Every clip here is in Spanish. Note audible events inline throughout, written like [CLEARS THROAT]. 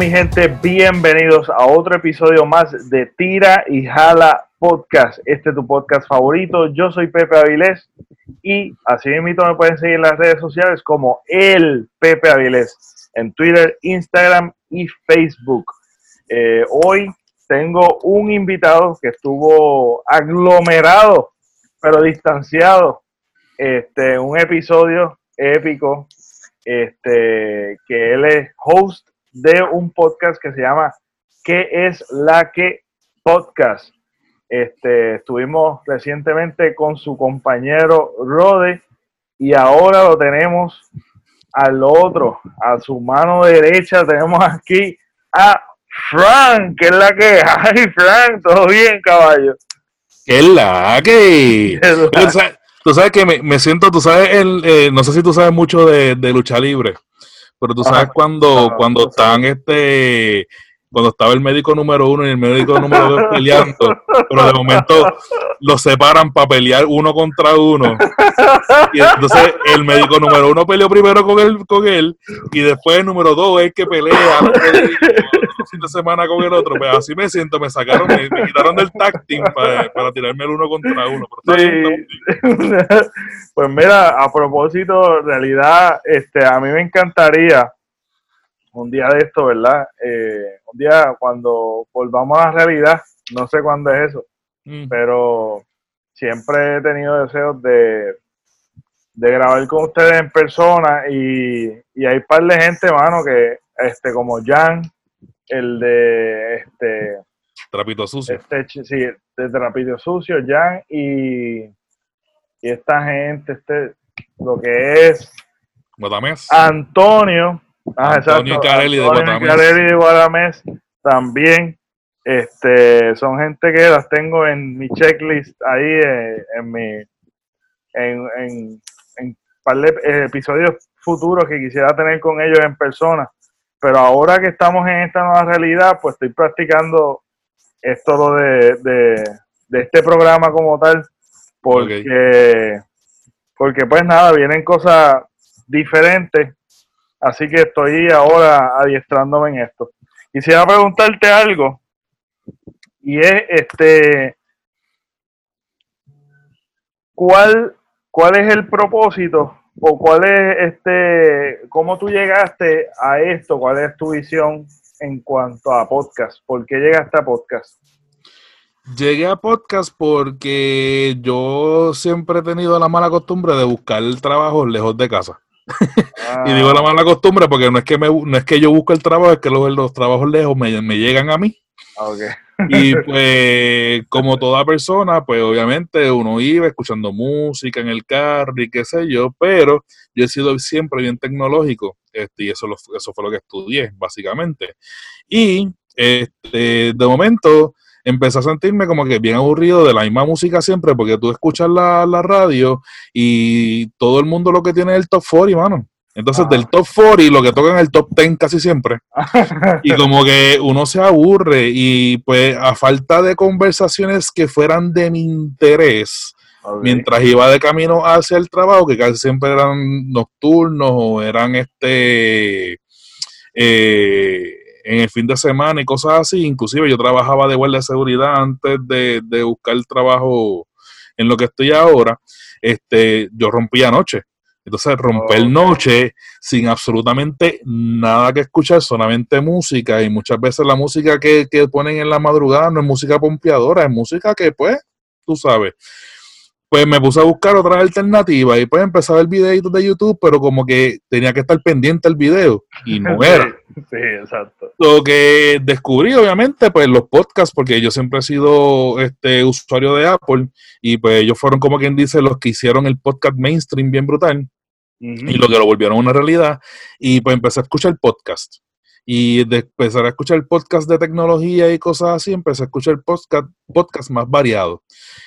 Mi gente, bienvenidos a otro episodio más de Tira y Jala Podcast. Este es tu podcast favorito. Yo soy Pepe Avilés y así mismo me pueden seguir en las redes sociales como el Pepe Avilés en Twitter, Instagram y Facebook. Eh, hoy tengo un invitado que estuvo aglomerado pero distanciado. Este, un episodio épico. Este, que él es host de un podcast que se llama ¿Qué es la que podcast? Este, estuvimos recientemente con su compañero Rode y ahora lo tenemos al otro, a su mano derecha tenemos aquí a Frank, que es la que hay, Frank, todo bien, caballo. ¿Qué es la que? Tú sabes, que me, siento, tú sabes, el, eh, no sé si tú sabes mucho de, de lucha libre. Pero tú sabes cuando, cuando están este cuando estaba el médico número uno y el médico número dos peleando, pero de momento los separan para pelear uno contra uno. Y entonces el médico número uno peleó primero con él, con él y después el número dos es el que pelea fin de semana con el otro. Pues así me siento, me sacaron, me, quitaron del tag para, para, tirarme el uno contra uno. [LAUGHS] pues mira, a propósito, en realidad, este, a mí me encantaría un día de esto, ¿verdad? Eh, un día cuando volvamos a la realidad, no sé cuándo es eso, mm. pero siempre he tenido deseos de, de grabar con ustedes en persona y, y hay un par de gente, mano, que este como Jan, el de este Trapito Sucio. Este, sí, de Trapito Sucio, Jan y, y esta gente, este, lo que es Antonio, Ah, Antonio Carelli de Guadamés. también. Este, son gente que las tengo en mi checklist ahí eh, en mi en, en, en eh, episodios futuros que quisiera tener con ellos en persona. Pero ahora que estamos en esta nueva realidad, pues estoy practicando esto de, de, de este programa como tal, porque, porque pues nada, vienen cosas diferentes Así que estoy ahora adiestrándome en esto. Quisiera preguntarte algo. Y es este ¿cuál, cuál es el propósito o cuál es este cómo tú llegaste a esto, cuál es tu visión en cuanto a podcast, ¿por qué llegaste a podcast? Llegué a podcast porque yo siempre he tenido la mala costumbre de buscar el trabajo lejos de casa. [LAUGHS] y digo la mala costumbre porque no es que me, no es que yo busque el trabajo, es que los, los trabajos lejos me, llegan a mí. Ah, y pues, como toda persona, pues obviamente uno iba escuchando música en el carro y qué sé yo, pero yo he sido siempre bien tecnológico, este, y eso, eso fue lo que estudié, básicamente. Y este, de momento, empecé a sentirme como que bien aburrido de la misma música siempre, porque tú escuchas la, radio y todo el mundo lo que tiene es el top 40, mano. Entonces, del top 40, lo que tocan es el top 10 casi siempre. [LAUGHS] y como que uno se aburre y pues a falta de conversaciones que fueran de mi interés, mientras iba de camino hacia el trabajo, que casi siempre eran nocturnos o eran este... Eh, en el fin de semana y cosas así. Inclusive yo trabajaba de guardia de seguridad antes de, buscar el trabajo en lo que estoy ahora. Este, yo rompía noche. Entonces romper noche sin absolutamente nada que escuchar, solamente música. Y muchas veces la música que, que ponen en la madrugada no es música pompeadora, es música que pues, tú sabes pues me puse a buscar otras alternativas y pues empecé a ver videitos de YouTube, pero como que tenía que estar pendiente al video y no [LAUGHS] era. Sí, exacto. Lo que descubrí, obviamente, pues los podcasts, porque yo siempre he sido este usuario de Apple y pues ellos fueron como quien dice los que hicieron el podcast mainstream bien brutal y lo que lo volvieron una realidad y pues empecé a escuchar podcast. Y de empezar a escuchar podcast de tecnología y cosas así, empecé a escuchar podcast, podcast más variados.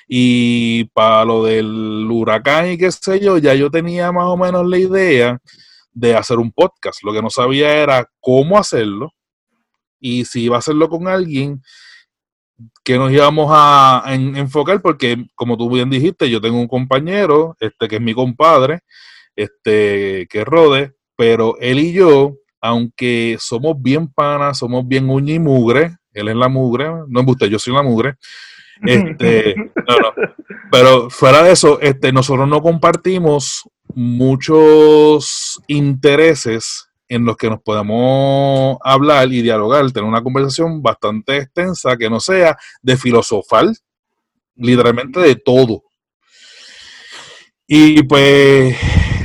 Y para lo del huracán y qué sé yo, ya yo tenía más o menos la idea de hacer un podcast. Lo que no sabía era cómo hacerlo y si iba a hacerlo con alguien que nos íbamos a, enfocar, porque como tú bien dijiste, yo tengo un compañero, este que es mi compadre, este que es Rode, pero él y yo aunque somos bien panas, somos bien uña y mugre, él es la mugre, no es usted, yo soy la mugre. Este, [LAUGHS] Pero fuera de eso, este, nosotros no compartimos muchos intereses en los que nos podemos hablar y dialogar, tener una conversación bastante extensa que no sea de filosofar, literalmente de todo. Y pues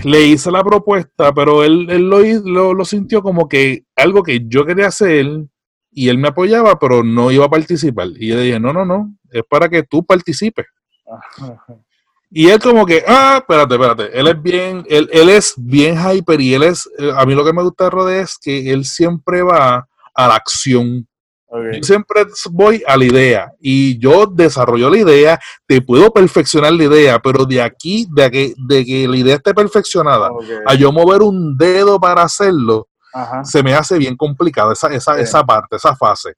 le hice la propuesta, pero él, lo, lo, sintió como que algo que yo quería hacer y él me apoyaba, pero no iba a participar. Y yo le dije, no, no, no, es para que tú participes. Y él como que, ah, espérate, espérate, él es bien, él, él es bien hyper y él es, eh, a mí lo que me gusta de Rode es que él siempre va a la acción. Yo siempre voy a la idea y yo desarrollo la idea, te puedo perfeccionar la idea, pero de aquí, de que, de que la idea esté perfeccionada, a yo mover un dedo para hacerlo, se me hace bien complicado esa, esa, esa parte, esa fase.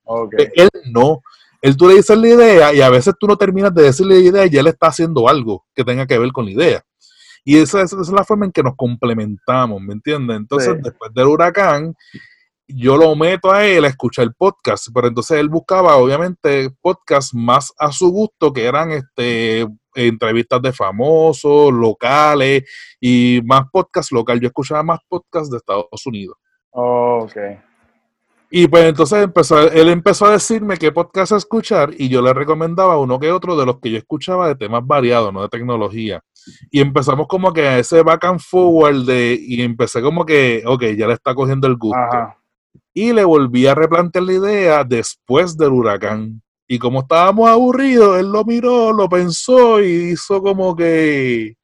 Él no, él tú le dices la idea y a veces tú no terminas de decirle la idea y él está haciendo algo que tenga que ver con la idea. Y esa, es la forma en que nos complementamos, ¿me entiendes? Entonces, después del huracán, yo lo meto a él a escuchar el podcast, pero entonces él buscaba, obviamente, podcasts más a su gusto, que eran este entrevistas de famosos, locales y más podcast local. Yo escuchaba más podcasts de Estados Unidos. Oh, ok. Y pues entonces empezó, él empezó a decirme qué podcast a escuchar y yo le recomendaba uno que otro de los que yo escuchaba de temas variados, no de tecnología. Y empezamos como que a ese back and forward de, y empecé como que, ok, ya le está cogiendo el gusto. Y le volví a replantear la idea después del huracán. Y como estábamos aburridos, él lo miró, lo pensó y hizo como que,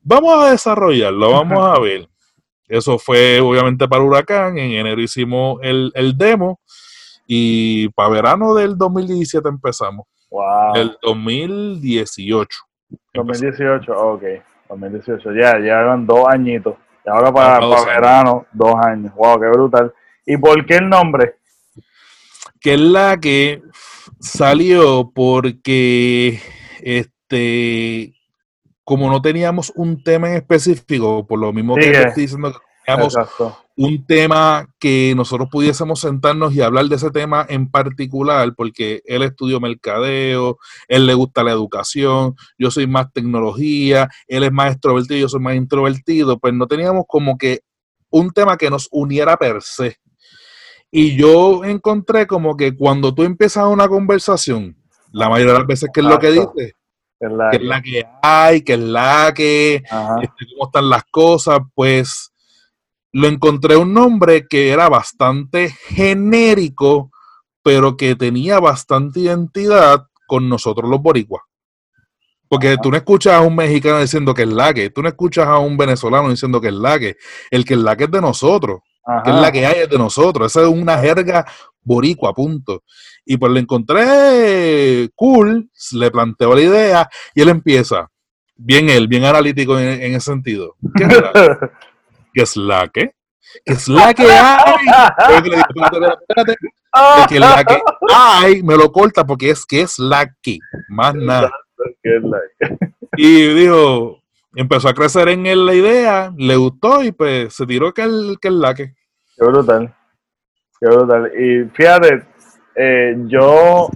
vamos a desarrollarlo, vamos a ver. Eso fue obviamente para Huracán. En enero hicimos el, demo y para verano del 2017 empezamos. Wow. El 2018. 2018, ok. 2018, ya, ya eran dos añitos. Y ahora para, verano, dos años. Wow, qué brutal. ¿Y por qué el nombre? Que es la que salió porque este como no teníamos un tema en específico, por lo mismo que estoy diciendo que teníamos un tema que nosotros pudiésemos sentarnos y hablar de ese tema en particular, porque él estudió mercadeo, él le gusta la educación, yo soy más tecnología, él es más extrovertido, yo soy más introvertido, pues no teníamos como que un tema que nos uniera per se. Y yo encontré como que cuando tú empiezas una conversación, la mayoría de las veces que es lo que dices, que es la que, hay, que es la que, este, cómo están las cosas, pues lo encontré un nombre que era bastante genérico, pero que tenía bastante identidad con nosotros los boricuas. Porque tú no escuchas a un mexicano diciendo que es la que, tú no escuchas a un venezolano diciendo que es la que, el que es la que es de nosotros, que es la que hay es de nosotros, esa es una jerga boricua, punto. Y pues le encontré cool, le planteo la idea y él empieza, bien él, bien analítico en, ese sentido. ¿Qué es la, ¿Qué es la que? ¿Qué es la que hay? que la que hay me lo corta porque es que es la que, más nada. Y dijo, empezó a crecer en él la idea, le gustó y pues se tiró que, el, que es la que. Qué brutal. Qué brutal. Y fíjate, eh, yo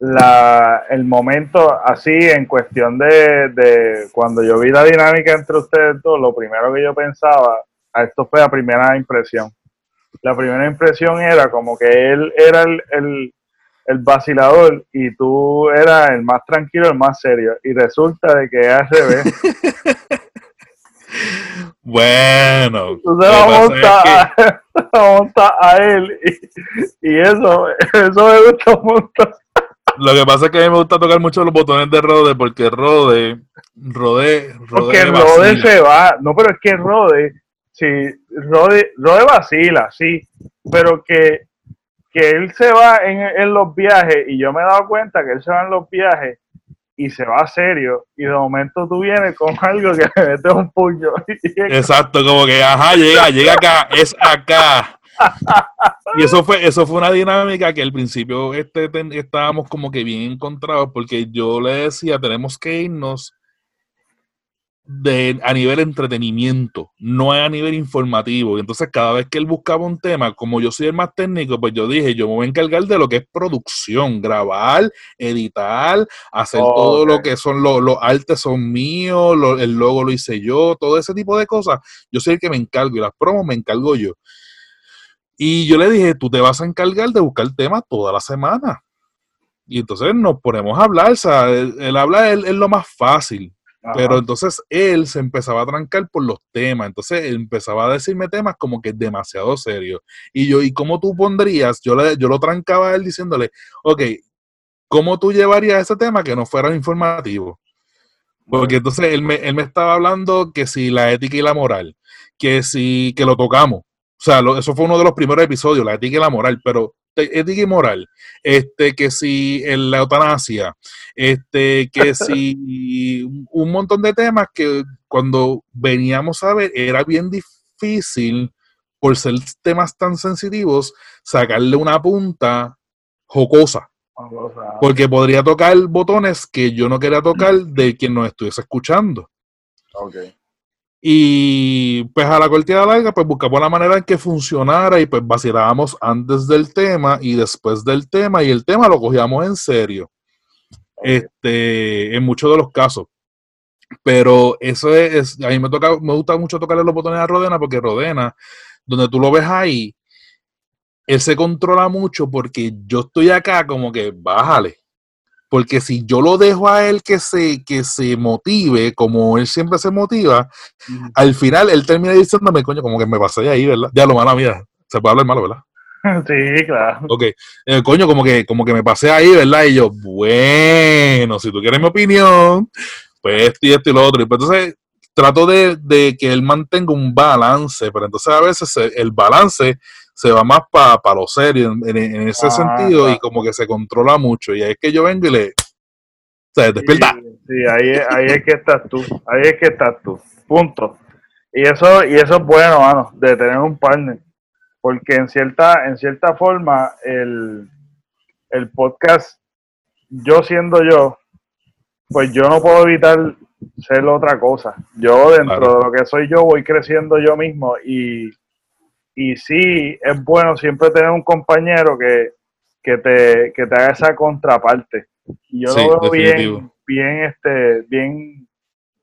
la, el momento así en cuestión de, cuando yo vi la dinámica entre ustedes dos, lo primero que yo pensaba, a esto fue la primera impresión. La primera impresión era como que él era el, el, el vacilador y tú eras el más tranquilo, el más serio. Y resulta de que es al revés. [LAUGHS] Bueno. Tú se la monta, [LAUGHS] a, él y, eso, eso me gusta mucho. Lo que pasa es que a mí me gusta tocar mucho los botones de Rode porque Rode, Rode, Rode Porque Rode se va, no, pero es que Rode, sí, Rode, Rode vacila, sí, pero que, que él se va en, en los viajes y yo me he dado cuenta que él se va en los viajes y se va serio y de momento tú vienes con [LAUGHS] algo que me mete un puño. [LAUGHS] Exacto, como que, ajá, llega, llega acá, es acá. [LAUGHS] Y eso fue, eso fue una dinámica que al principio este, estábamos como que bien encontrados porque yo le decía, tenemos que irnos de, a nivel entretenimiento, no a nivel informativo. Y entonces cada vez que él buscaba un tema, como yo soy el más técnico, pues yo dije, yo me voy a encargar de lo que es producción, grabar, editar, hacer todo lo que son los, los artes son míos, el logo lo hice yo, todo ese tipo de cosas. Yo soy el que me encargo y las promos me encargo yo. Y yo le dije, tú te vas a encargar de buscar temas toda la semana. Y entonces nos ponemos a hablar, o sea, el, hablar es lo más fácil pero entonces él se empezaba a trancar por los temas, entonces él empezaba a decirme temas como que demasiado serios. Y yo, ¿y cómo tú pondrías? Yo, le, yo lo trancaba a él diciéndole, ok, ¿cómo tú llevarías ese tema que no fuera informativo? Porque entonces él me, él me estaba hablando que si la ética y la moral, que si, que lo tocamos. O sea, eso fue uno de los primeros episodios, la ética y la moral, pero ética y moral, este, que si en la eutanasia, este, que [LAUGHS] si un montón de temas que cuando veníamos a ver era bien difícil por ser temas tan sensitivos, sacarle una punta jocosa. Porque podría tocar botones que yo no quería tocar de quien nos estuviese escuchando. Okay. Y pues a la cortina larga, pues buscamos la manera en que funcionara y pues vacilábamos antes del tema y después del tema y el tema lo cogíamos en serio. Este, en muchos de los casos. Pero eso es, a mí me toca, me gusta mucho tocarle los botones a Rodena porque Rodena, donde tú lo ves ahí, él se controla mucho porque yo estoy acá como que bájale porque si yo lo dejo a él que se, que se motive, como él siempre se motiva, al final él termina diciéndome, coño, como que me pasé ahí, ¿verdad? Ya lo mala mía, se puede hablar malo, ¿verdad? [LAUGHS] Sí, claro. Ok, eh, coño, como que, como que me pasé ahí, ¿verdad? Y yo, bueno, si tú quieres mi opinión, pues esto y esto y lo otro. Y pues entonces trato de, de, que él mantenga un balance, pero entonces a veces el balance se va más para pa lo serio en, ese ah, sentido y como que se controla mucho. Y ahí es que yo vengo y le. Se despierta. Sí, ahí, ahí es que estás tú. Ahí es que estás tú. Punto. Y eso, y eso es bueno, mano, de tener un partner. Porque en cierta, en cierta forma, el, el podcast, yo siendo yo, pues yo no puedo evitar ser otra cosa. Yo dentro de lo que soy yo voy creciendo yo mismo y y sí es bueno siempre tener un compañero que, te, te haga esa contraparte. Y yo lo veo bien, bien, este, bien,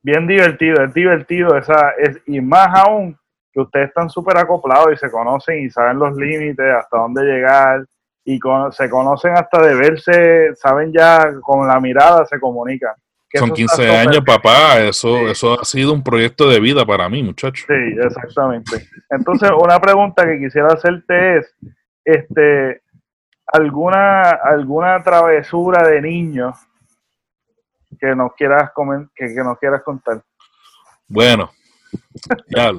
bien divertido, es divertido esa, es, y más aún que ustedes están súper acoplados y se conocen y saben los límites, hasta dónde llegar, y se conocen hasta de verse, saben ya con la mirada, se comunican. Son 15 años, papá. Eso, eso ha sido un proyecto de vida para mí, muchacho. Sí, exactamente. Entonces, una pregunta que quisiera hacerte es, este, alguna, alguna travesura de niño que nos quieras que, que nos quieras contar. Bueno, ya,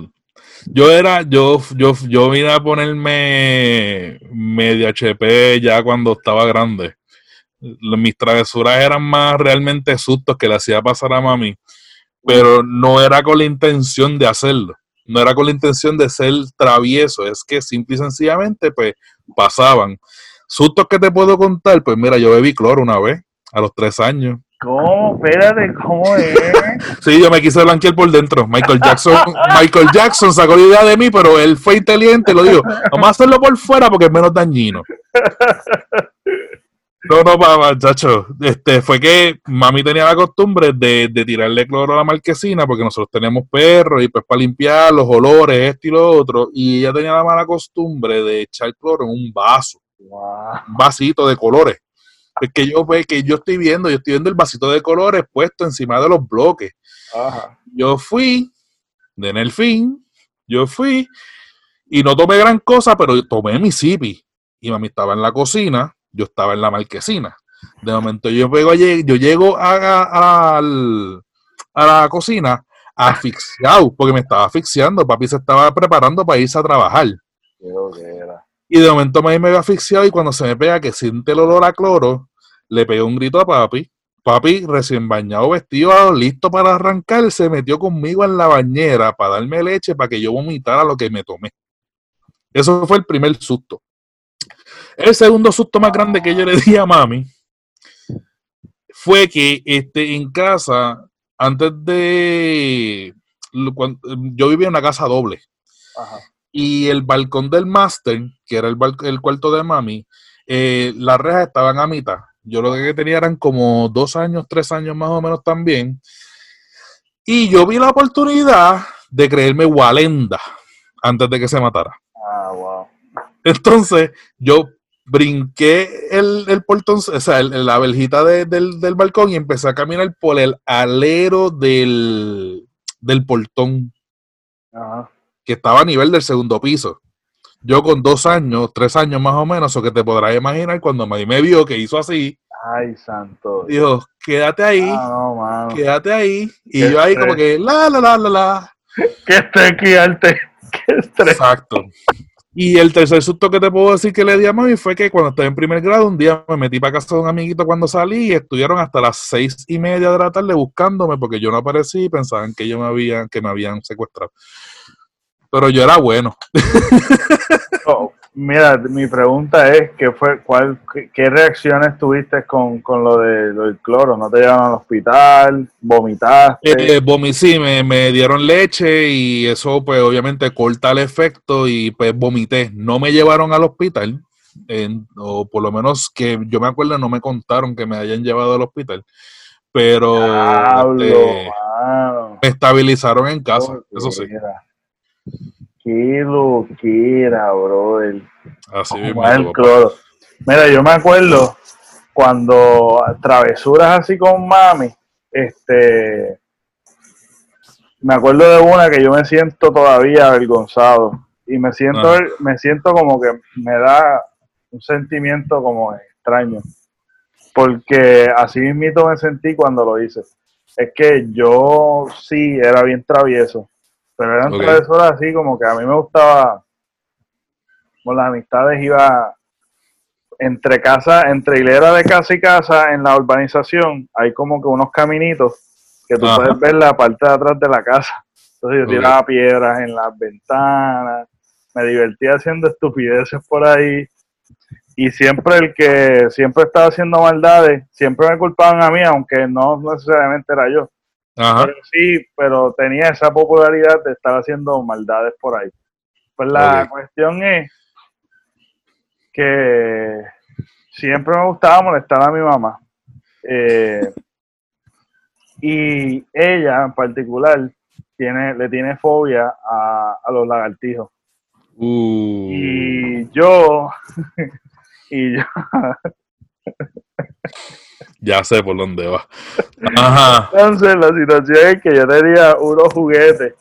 yo era, yo, yo, yo vine a ponerme media HP ya cuando estaba grande mis travesuras eran más realmente sustos que le hacía pasar a mami, pero no era con la intención de hacerlo, no era con la intención de ser travieso, es que simple y sencillamente pues pasaban. Sustos que te puedo contar, pues mira, yo bebí cloro una vez, a los tres años. ¿Cómo? Espérate, ¿cómo es? [LAUGHS] Sí, yo me quise blanquear por dentro. Michael Jackson, [LAUGHS] Michael Jackson sacó la idea de mí, pero él fue inteligente, lo dijo. Vamos a hacerlo por fuera porque es menos dañino. [LAUGHS] No, no, papá, chacho. Este, fue que mami tenía la costumbre de, tirarle cloro a la marquesina, porque nosotros tenemos perros y pues para limpiar los olores, esto y lo otro. Y ella tenía la mala costumbre de echar cloro en un vaso. Un vasito de colores. Es que yo, pues, que yo estoy viendo, yo estoy viendo el vasito de colores puesto encima de los bloques. Yo fui, de en el fin, yo fui y no tomé gran cosa, pero tomé mi sipi. Y mami estaba en la cocina yo estaba en la marquesina. De momento yo, pego, yo llego a, la cocina asfixiado, porque me estaba asfixiando. Papi se estaba preparando para irse a trabajar. Y de momento me, me veo asfixiado y cuando se me pega que siente el olor a cloro, le pego un grito a papi. Papi, recién bañado, vestido, listo para arrancar, se metió conmigo en la bañera para darme leche para que yo vomitara lo que me tomé. Eso fue el primer susto. El segundo susto más grande que yo le di a mami fue que este, en casa antes de... yo vivía en una casa doble. Y el balcón del máster, que era el, el cuarto de mami, eh, las rejas estaban a mitad. Yo lo que tenía eran como dos años, tres años más o menos también. Y yo vi la oportunidad de creerme Walenda antes de que se matara. Ah, wow. Entonces, yo brinqué el, el portón, o sea, la verjita del, del, balcón y empecé a caminar por el alero del, del portón. Que estaba a nivel del segundo piso. Yo con dos años, tres años más o menos, o que te podrás imaginar, cuando me, me vio que hizo así. Ay, santo. Dijo, quédate ahí, ah, quédate ahí. Y yo ahí como que, la, la, la, la, la. Que esté aquí, arte. Qué estrés. Exacto. Y el tercer susto que te puedo decir que le di a mami fue que cuando estaba en primer grado, un día me metí para casa de un amiguito cuando salí y estuvieron hasta las seis y media de la tarde buscándome porque yo no aparecí y pensaban que yo me habían, que me habían secuestrado. Pero yo era bueno. [LAUGHS] Oh, mira, mi pregunta es, ¿qué fue, cuál, qué, reacciones tuviste con, lo, de, del cloro? ¿No te llevaron al hospital? ¿Vomitaste? Eh, sí, me, dieron leche y eso pues obviamente corta el efecto y pues vomité. No me llevaron al hospital, o por lo menos que yo me acuerdo no me contaron que me hayan llevado al hospital, pero este, me estabilizaron en casa, eso sí. Qué loquera, brother. Así mismo. Mira, yo me acuerdo cuando travesuras así con mami, este, me acuerdo de una que yo me siento todavía avergonzado y me siento, me siento como que me da un sentimiento como extraño, porque así mismito me sentí cuando lo hice. Es que yo sí era bien travieso pero eran okay. travesuras así como que a mí me gustaba, con las amistades iba entre casa, entre hilera de casa y casa en la urbanización, hay como que unos caminitos que tú puedes ver la parte de atrás de la casa. Entonces yo tiraba piedras en las ventanas, me divertía haciendo estupideces por ahí. Y siempre el que siempre estaba haciendo maldades, siempre me culpaban a mí, aunque no necesariamente era yo. Pero sí, pero tenía esa popularidad de estar haciendo maldades por ahí. Pues la cuestión es que siempre me gustaba molestar a mi mamá. Eh, [LAUGHS] y ella en particular tiene, le tiene fobia a, los lagartijos. Uh. Y yo, [LAUGHS] y yo, [LAUGHS] ya sé por dónde va. Entonces, la situación es que yo tenía unos juguetes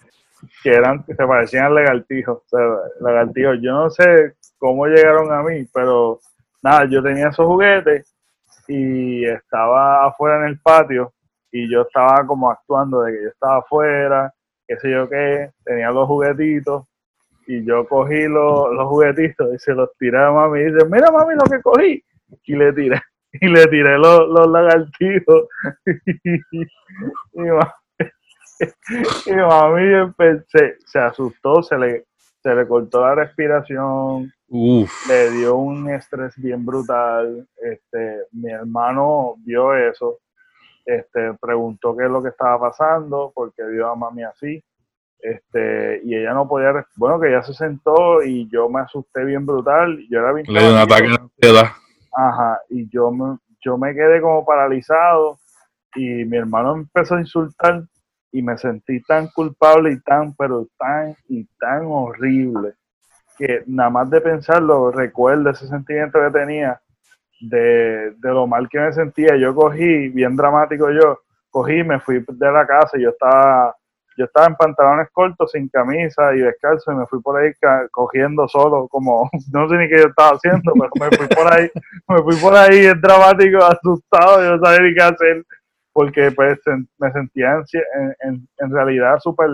que eran que se parecían al lagartijo. O Yo no sé cómo llegaron a mí, pero nada, yo tenía esos juguetes y estaba afuera en el patio y yo estaba como actuando de que yo estaba afuera, qué sé yo qué, tenía los juguetitos y yo cogí los, los juguetitos y se los tiré a mami y dice, mira mami lo que cogí y le tiré [LAUGHS] y le tiré los, los lagartijos. [LAUGHS] [LAUGHS] y, mami, se, asustó, se le, se le cortó la respiración, le dio un estrés bien brutal. Este, mi hermano vio eso, este, preguntó qué es lo que estaba pasando, porque vio a mami así. Este, y ella no podía, bueno, que ella se sentó y yo me asusté bien brutal. Yo era bien Le dio un ataque de ansiedad Ajá, y yo me, yo me quedé como paralizado y mi hermano empezó a insultar y me sentí tan culpable y tan, pero tan y tan horrible que nada más de pensarlo recuerdo ese sentimiento que tenía de, de lo mal que me sentía. Yo cogí, bien dramático yo, cogí, me fui de la casa y yo estaba yo estaba en pantalones cortos, sin camisa y descalzo y me fui por ahí cogiendo solo, como [LAUGHS] no sé ni qué yo estaba haciendo, pero me fui por ahí, [LAUGHS] me fui por ahí es dramático, [LAUGHS] asustado, yo no sabía ni qué hacer, porque pues me sentía en, en, realidad súper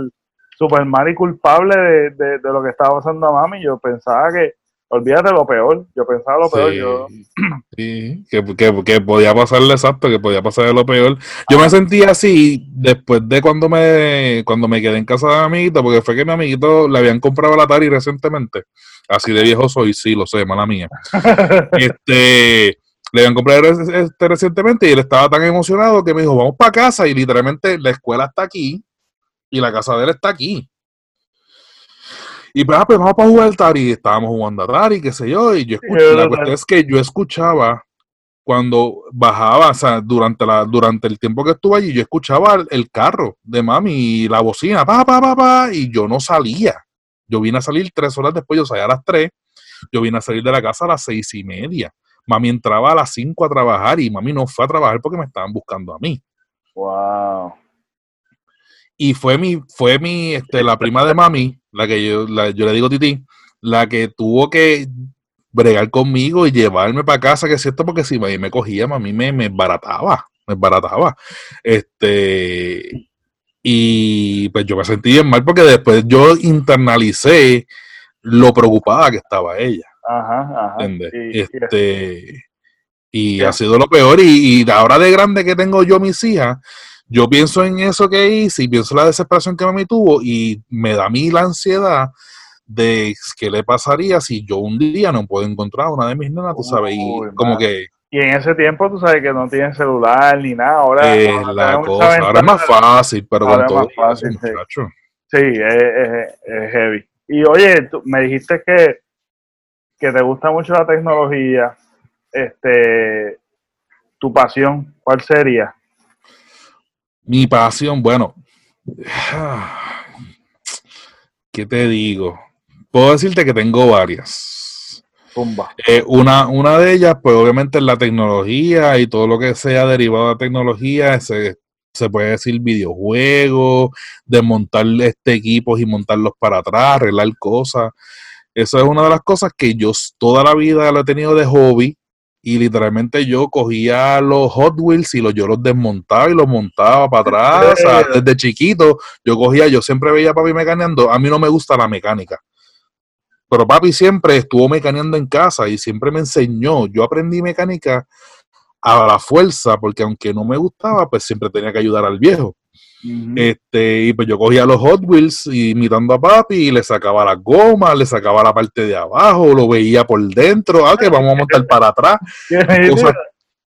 super mal y culpable de, de, de, lo que estaba pasando a mami. Yo pensaba que, olvídate lo peor, yo pensaba lo peor. yo... Sí, que, que, podía pasarle exacto, que podía pasar lo peor. Yo me sentí así después de cuando me cuando me quedé en casa de mi amiguito, porque fue que mi amiguito le habían comprado la Atari recientemente. Así de viejo soy, sí, lo sé, mala mía. [LAUGHS] este le habían comprado este recientemente y él estaba tan emocionado que me dijo, vamos para casa y literalmente la escuela está aquí y la casa de él está aquí. Y pues, ah, pues vamos para jugar Atari. Estábamos jugando Atari, qué sé yo. Y yo escuché, la cuestión es que yo escuchaba cuando bajaba, o sea, durante, la, durante el tiempo que estuve allí, yo escuchaba el, carro de mami y la bocina, pa, pa, pa, pa, y yo no salía. Yo vine a salir tres horas después, yo salía a las tres, yo vine a salir de la casa a las seis y media. Mami entraba a las cinco a trabajar y mami no fue a trabajar porque me estaban buscando a mí. Wow. Y fue mi, fue mi, este, la prima de mami, la que yo, yo le digo Titi, la que tuvo que bregar conmigo y llevarme para casa, que es cierto, porque si me, me cogía, mami me, me barataba, me barataba. Este, y pues yo me sentí bien mal porque después yo internalicé lo preocupada que estaba ella. Ajá, ajá. este, y ha sido lo peor. Y, y ahora de grande que tengo yo mis hijas, yo pienso en eso que hice y pienso en la desesperación que mami tuvo y me da a mí la ansiedad de qué le pasaría si yo un día no puedo encontrar una de mis nenas, tú sabes, y como que... Y en ese tiempo tú sabes que no tienen celular ni nada, ahora... Es la cosa, ahora es más fácil, pero con todo fácil, sí. es, heavy. Y oye, tú me dijiste que, que te gusta mucho la tecnología, este, tu pasión, ¿cuál sería? Mi pasión, bueno, ¿qué te digo? Puedo decirte que tengo varias. Eh, una, una de ellas, pues obviamente es la tecnología y todo lo que sea derivado de tecnología, se, se puede decir videojuegos, desmontar este equipos y montarlos para atrás, arreglar cosas. Eso es una de las cosas que yo toda la vida lo he tenido de hobby y literalmente yo cogía los Hot Wheels y los, yo los desmontaba y los montaba para atrás. desde chiquito yo cogía, yo siempre veía a papi mecaneando. A mí no me gusta la mecánica. Pero papi siempre estuvo mecaneando en casa y siempre me enseñó. Yo aprendí mecánica a la fuerza porque aunque no me gustaba, pues siempre tenía que ayudar al viejo. Este, y pues yo cogía los Hot Wheels imitando a papi y le sacaba la goma, le sacaba la parte de abajo, lo veía por dentro, ah, que vamos a montar para atrás. [LAUGHS]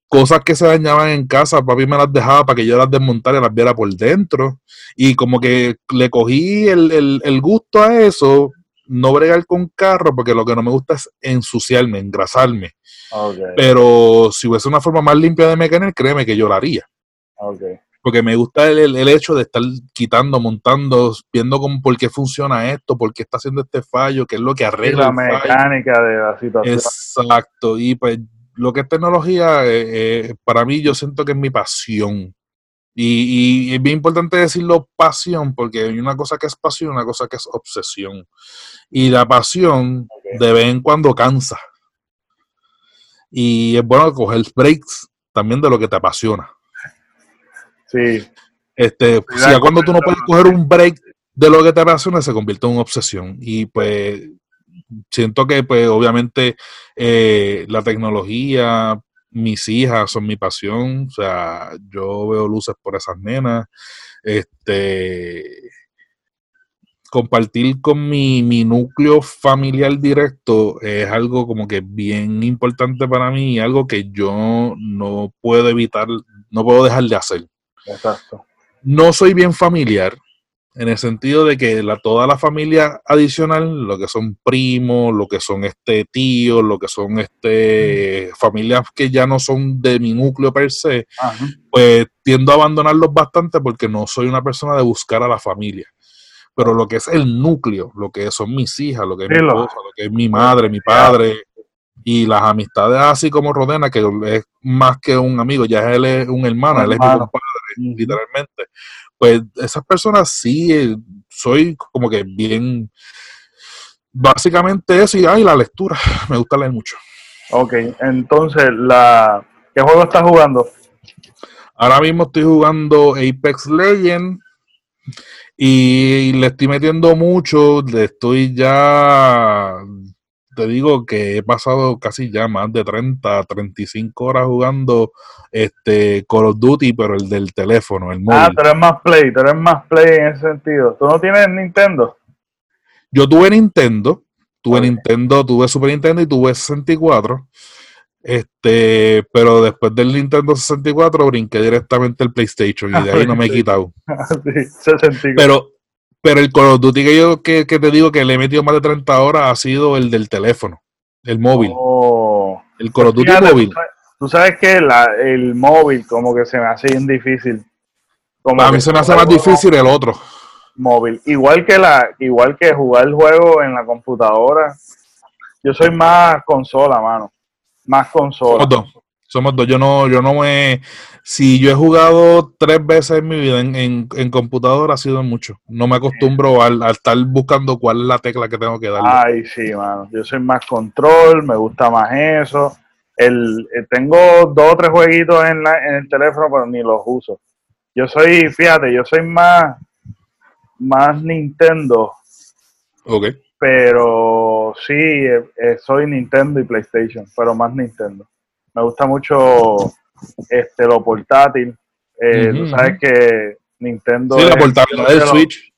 Cosas, que se dañaban en casa, papi me las dejaba para que yo las desmontara y las viera por dentro. Y como que le cogí el, gusto a eso, no bregar con carro, porque lo que no me gusta es ensuciarme, engrasarme. Pero si hubiese una forma más limpia de mecánica, créeme que yo la haría. Okay porque me gusta el, el, hecho de estar quitando, montando, viendo cómo, por qué funciona esto, por qué está haciendo este fallo, qué es lo que arregla. la mecánica de la situación. Exacto, y pues lo que es tecnología, eh, eh, para mí yo siento que es mi pasión. Y, y, es bien importante decirlo pasión, porque hay una cosa que es pasión y una cosa que es obsesión. Y la pasión de vez en cuando cansa. Y es bueno coger breaks también de lo que te apasiona. Sí. Este, si cuando tú no puedes coger un break de lo que te apasiona, se convierte en una obsesión. Y pues siento que, pues, obviamente, eh, la tecnología, mis hijas son mi pasión. O sea, yo veo luces por esas nenas. Este compartir con mi, mi, núcleo familiar directo es algo como que bien importante para mí y algo que yo no puedo evitar, no puedo dejar de hacer. Exacto. No soy bien familiar, en el sentido de que la, toda la familia adicional, lo que son primos, lo que son este tíos, lo que son este familias que ya no son de mi núcleo per se, pues tiendo a abandonarlos bastante porque no soy una persona de buscar a la familia. Pero lo que es el núcleo, lo que son mis hijas, lo que es mi esposa, lo que es mi madre, mi padre, y las amistades así como Rodena, que es más que un amigo, ya él es un hermano, él es mi compadre, literalmente. Pues esas personas sí, eh, soy como que bien, básicamente eso y ay, la lectura, [SIGHS] me gusta leer mucho. Ok, entonces, la ¿qué juego estás jugando? Ahora mismo estoy jugando Apex Legends y le estoy metiendo mucho, le estoy ya te digo que he pasado casi ya más de 30, 35 horas jugando este Call of Duty, pero el del teléfono, el móvil. Ah, pero es más play, pero es más play en ese sentido. ¿Tú no tienes Nintendo? Yo tuve Nintendo, tuve Nintendo, tuve Super Nintendo y tuve 64. Este, pero después del Nintendo 64 brinqué directamente al PlayStation y de [LAUGHS] ahí no me he quitado. [LAUGHS] sí, 64. Pero, pero el Call of Duty que yo que, que te digo que le he metido más de 30 horas ha sido el del teléfono, el móvil. Oh. El Call of Duty Fíjate, móvil. tú sabes- que la, el móvil como que se me hace bien difícil. Como A mí se me hace más difícil el otro. Móvil. Igual que la, igual que jugar el juego en la computadora. Yo soy más consola, mano. Más consola. Dos. Somos dos. Yo no, yo no me. Si yo he jugado tres veces en mi vida en, en, en computadora, ha sido mucho. No me acostumbro al, a estar buscando cuál es la tecla que tengo que darle. Ay, sí, mano. Yo soy más control, me gusta más eso. El, eh, tengo dos o tres jueguitos en, la, en el teléfono, pero ni los uso. Yo soy, fíjate, yo soy más, más Nintendo, Ok. pero sí, eh, eh, soy Nintendo y PlayStation, pero más Nintendo. Me gusta mucho este lo portátil. Eh, Tú sabes que Nintendo Sí, la es portabilidad uno del Switch.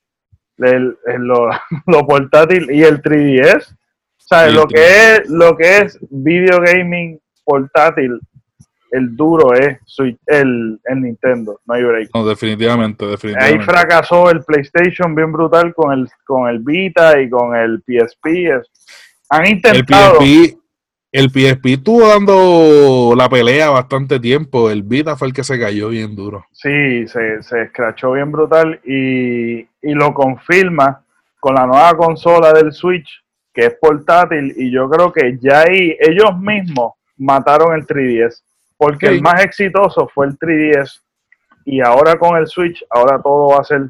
el- el- lo, [LAUGHS] lo portátil y el 3DS. ¿Sabes? Y el Lo que es, lo que es video gaming portátil, el duro es Switch- el, el Nintendo, no hay break. No, definitivamente, Ahí definitivamente. fracasó el PlayStation bien brutal con el, con el Vita y con el PSP. Es- Han El intentado. PSP, el PSP estuvo dando la pelea bastante tiempo. El Vita fue el que se cayó bien duro. Sí, se, se escrachó bien brutal y, y lo confirma con la nueva consola del Switch, que es portátil, y yo creo que ya ahí ellos mismos mataron el 3DS, porque Sí. el más exitoso fue el 3DS, y ahora con el Switch, ahora todo va a ser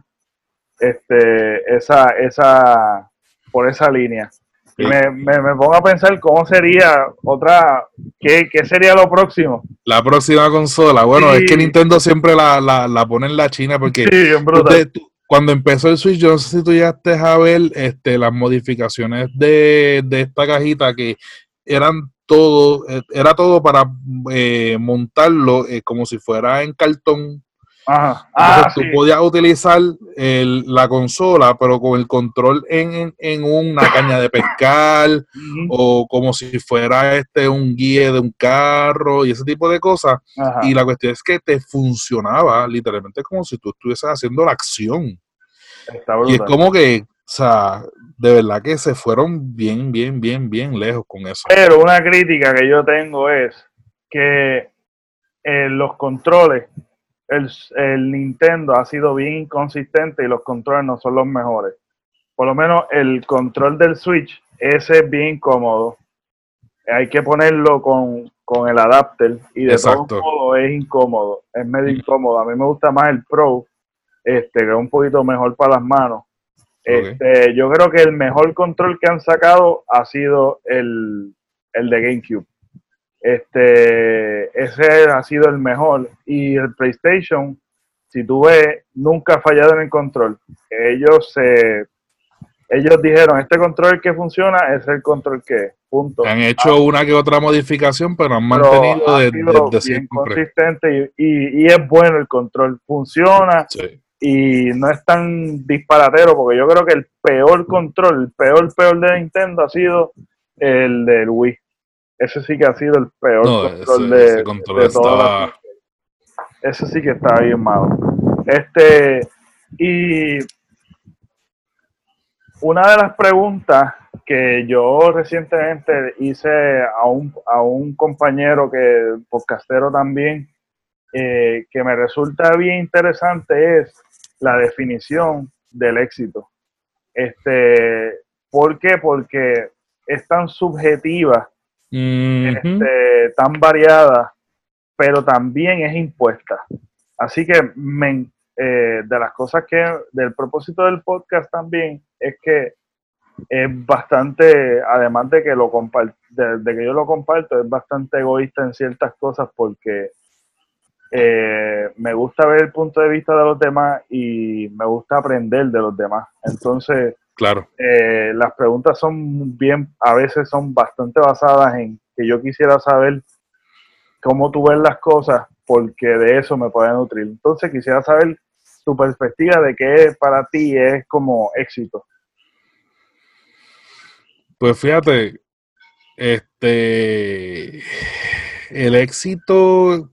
este, esa, esa, por esa línea. Sí. me, me, me pongo a pensar cómo sería otra, qué, qué sería lo próximo. La próxima consola, bueno, Sí. es que Nintendo siempre la, la, la pone en la China porque Sí. Usted- cuando empezó el Switch, yo no sé si tú llegaste a ver este, las modificaciones de, de esta cajita que eran todo, eh, era todo para eh, montarlo eh, como si fuera en cartón. Ajá. Entonces Ah, tú podías utilizar el- la consola, pero con el control en, en- una caña de pescar o como si fuera este un guía de un carro y ese tipo de cosas. Ajá. Y la cuestión es que te funcionaba literalmente como si tú estuvieses haciendo la acción. Está Y es como que, o sea, de verdad que se fueron bien, bien, bien, bien lejos con eso. Pero una crítica que yo tengo es que en los controles, el, el Nintendo ha sido bien inconsistente y los controles no son los mejores. Por lo menos el control del Switch, ese es bien incómodo. Hay que ponerlo con, con el adapter y de Exacto. todos modos es incómodo, es medio incómodo. A mí me gusta más el Pro, este, que es un poquito mejor para las manos. Este, yo creo que el mejor control que han sacado ha sido el, el de GameCube. Este, ese ha sido el mejor. Y el PlayStation, si tú ves, nunca ha fallado en el control. Ellos se, ellos dijeron, este control que funciona es el control que es. Punto. Han hecho una que otra modificación, pero han mantenido ha de- desde bien siempre. consistente y, y- y es bueno el control. Funciona Sí. y no es tan disparatero porque yo creo que el peor control, el peor peor de Nintendo ha sido el del Wii. Ese sí que ha sido el peor No, control ese- de, ese control de las- estaba- Ese sí que está bien malo. Este y una de las preguntas que yo recientemente hice a un, a un compañero que podcastero también eh, que me resulta bien interesante es la definición del éxito. Este, ¿Por qué? Porque es tan subjetiva, Este, tan variada, pero también es impuesta. Así que eh, de las cosas que, del propósito del podcast también, es que es bastante, además de que lo de que yo lo comparto, es bastante egoísta en ciertas cosas porque eh, me gusta ver el punto de vista de los demás y me gusta aprender de los demás. Entonces, Claro. eh, las preguntas son bien, a veces son bastante basadas en que yo quisiera saber cómo tú ves las cosas, porque de eso me puede nutrir. Entonces quisiera saber tu perspectiva de qué para ti es como éxito. Pues fíjate, este el éxito,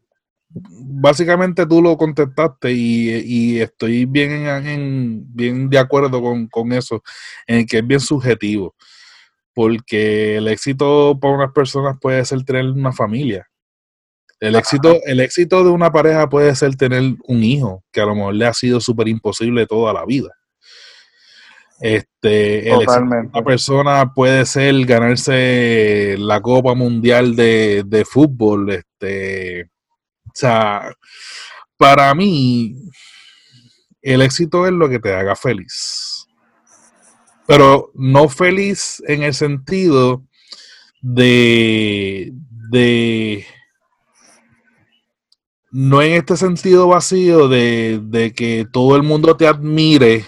básicamente tú lo contestaste y, estoy bien, bien de acuerdo con, eso, en que es bien subjetivo, porque el éxito para unas personas puede ser tener una familia. El éxito, el éxito de una pareja puede ser tener un hijo, que a lo mejor le ha sido súper imposible toda la vida. Este, una persona puede ser ganarse la Copa Mundial de, fútbol. Este, o sea, para mí, el éxito es lo que te haga feliz. Pero no feliz en el sentido de, de no en este sentido vacío de, de que todo el mundo te admire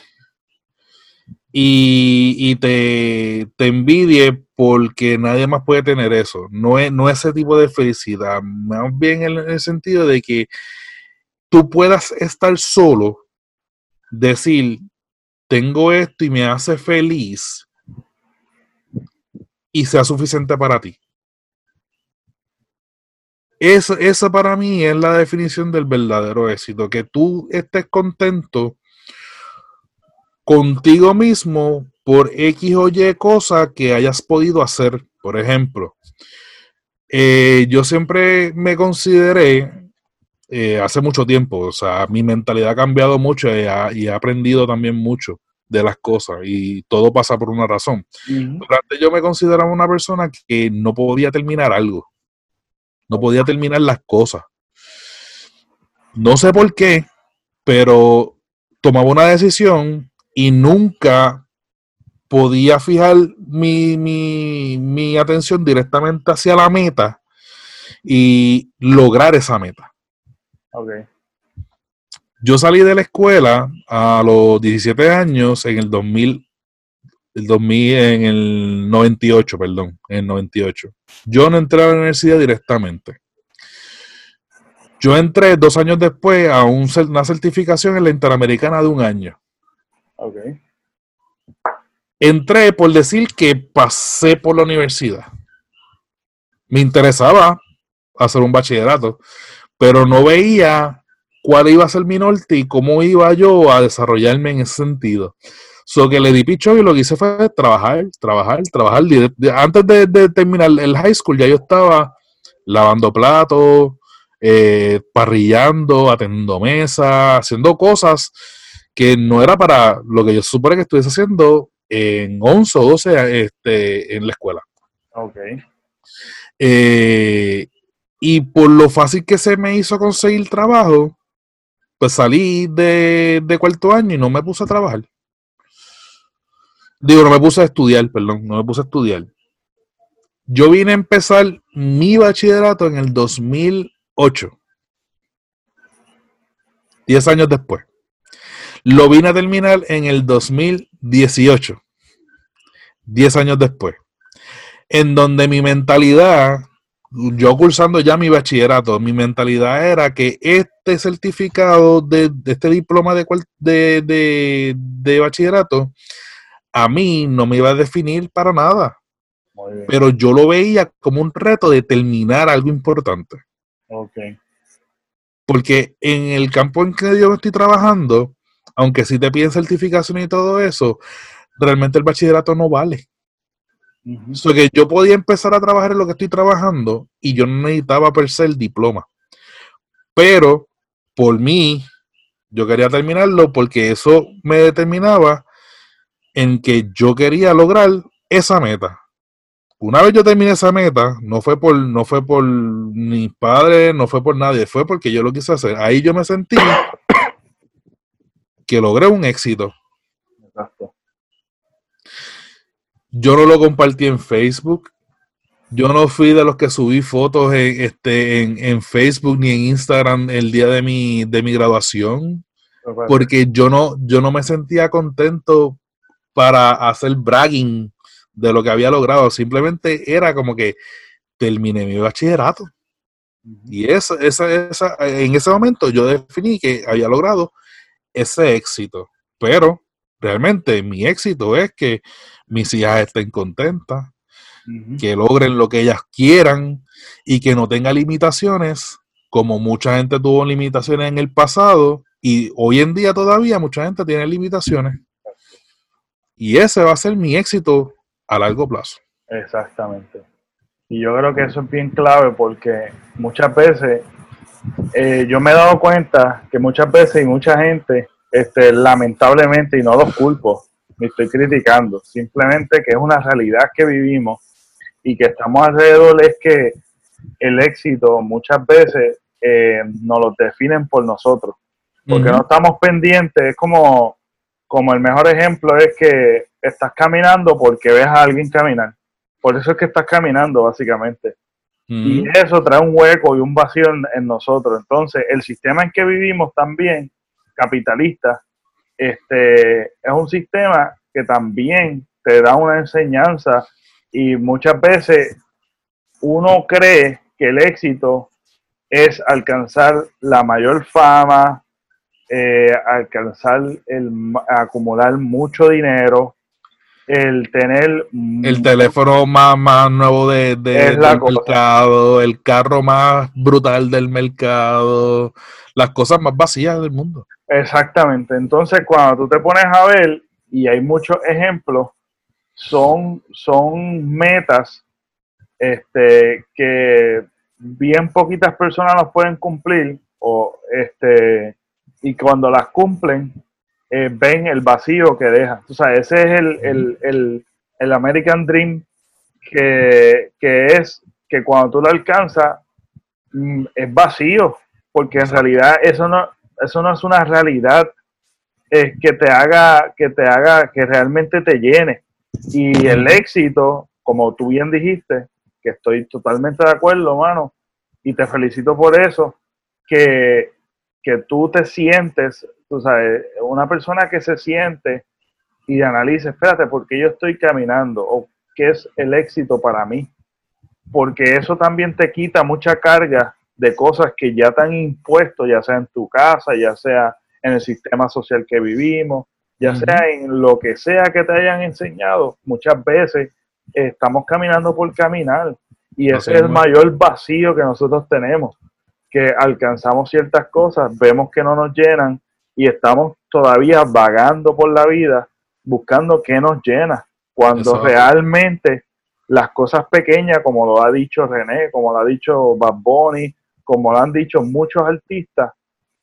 y, te, te, envidie porque nadie más puede tener eso. No es, no ese tipo de felicidad, más bien en el sentido de que tú puedas estar solo, decir, tengo esto y me hace feliz y sea suficiente para ti. Esa, esa para mí es la definición del verdadero éxito, que tú estés contento contigo mismo por X o Y cosa que hayas podido hacer. Por ejemplo, eh, yo siempre me consideré eh, hace mucho tiempo, o sea, mi mentalidad ha cambiado mucho y, he aprendido también mucho de las cosas y todo pasa por una razón. Durante yo me consideraba una persona que no podía terminar algo, no podía terminar las cosas. No sé por qué, pero tomaba una decisión y nunca podía fijar mi, atención directamente hacia la meta y lograr esa meta. Okay. Yo salí de la escuela a los 17 años en el 2000, el 2000 en el 98, perdón, en el 98. Yo no entré a la universidad directamente. Yo entré dos años después a una certificación en la Interamericana de un año. Entré por decir que pasé por la universidad. Me interesaba hacer un bachillerato, pero no veía cuál iba a ser mi norte y cómo iba yo a desarrollarme en ese sentido. So que le di picho y lo que hice fue trabajar, trabajar, trabajar. Antes de, terminar el high school ya yo estaba lavando platos, eh, parrillando, atendiendo mesas, haciendo cosas que no era para lo que yo supone que estuviese haciendo en 11 o 12 este, en la escuela. Ok. Eh, y por lo fácil que se me hizo conseguir trabajo, pues salí de, de, cuarto año y no me puse a trabajar. Digo, no me puse a estudiar, perdón, no me puse a estudiar. Yo vine a empezar mi bachillerato en el 2008. Diez años después. Lo vine a terminar en el 2018, 10 años después, en donde mi mentalidad, yo cursando ya mi bachillerato, mi mentalidad era que este certificado de, este diploma de, de, de, bachillerato, a mí no me iba a definir para nada. Pero yo lo veía como un reto de terminar algo importante. Porque en el campo en que yo estoy trabajando, aunque si te piden certificación y todo eso, realmente el bachillerato no vale. Uh que yo podía empezar a trabajar en lo que estoy trabajando y yo no necesitaba per se el diploma. Pero por mí, yo quería terminarlo porque eso me determinaba en que yo quería lograr esa meta. Una vez yo terminé esa meta, no fue por, no fue por mis padres, no fue por nadie, fue porque yo lo quise hacer. Ahí yo me sentí que logré un éxito. Yo no lo compartí en Facebook. Yo no fui de los que subí fotos en, este, en, Facebook ni en Instagram el día de mi, de mi graduación. Porque yo no, yo no me sentía contento para hacer bragging de lo que había logrado. Simplemente era como que terminé mi bachillerato. Y esa, esa, esa, en ese momento yo definí que había logrado ese éxito. Pero realmente mi éxito es que mis hijas estén contentas, que logren lo que ellas quieran, y que no tenga limitaciones como mucha gente tuvo limitaciones en el pasado y hoy en día todavía mucha gente tiene limitaciones. Y ese va a ser mi éxito a largo plazo. Exactamente. Y yo creo que eso es bien clave porque muchas veces eh, yo me he dado cuenta que muchas veces y mucha gente, este, lamentablemente, y no los culpo, ni estoy criticando, simplemente que es una realidad que vivimos y que estamos alrededor, es que el éxito muchas veces eh, nos lo definen por nosotros, porque no estamos pendientes, es como, como el mejor ejemplo es que estás caminando porque ves a alguien caminar, por eso es que estás caminando básicamente. Y eso trae un hueco y un vacío en, nosotros. Entonces, el sistema en que vivimos también, capitalista, este, es un sistema que también te da una enseñanza y muchas veces uno cree que el éxito es alcanzar la mayor fama, eh, alcanzar el acumular mucho dinero, el tener el teléfono más, más nuevo de, del mercado, el carro más brutal del mercado, las cosas más vacías del mundo. Exactamente. Entonces, cuando tú te pones a ver, y hay muchos ejemplos, son, son metas este, que bien poquitas personas los pueden cumplir o este y cuando las cumplen eh, ven el vacío que deja. O sea, ese es el, American Dream que, es que cuando tú lo alcanzas mm, es vacío, porque en realidad eso no, eso no es una realidad es que te haga, que te haga, que realmente te llene. Y el éxito, como tú bien dijiste, que estoy totalmente de acuerdo, mano, y te felicito por eso, que, tú te sientes, tú sabes, una persona que se siente y analice, espérate, ¿por qué yo estoy caminando? ¿O qué es el éxito para mí? Porque eso también te quita mucha carga de cosas que ya te han impuesto, ya sea en tu casa, ya sea en el sistema social que vivimos, ya sea en lo que sea que te hayan enseñado. Muchas veces estamos caminando por caminar y ese es el mayor vacío que nosotros tenemos, que alcanzamos ciertas cosas, vemos que no nos llenan y estamos todavía vagando por la vida buscando qué nos llena, cuando realmente las cosas pequeñas, como lo ha dicho René, como lo ha dicho Bad Bunny, como lo han dicho muchos artistas,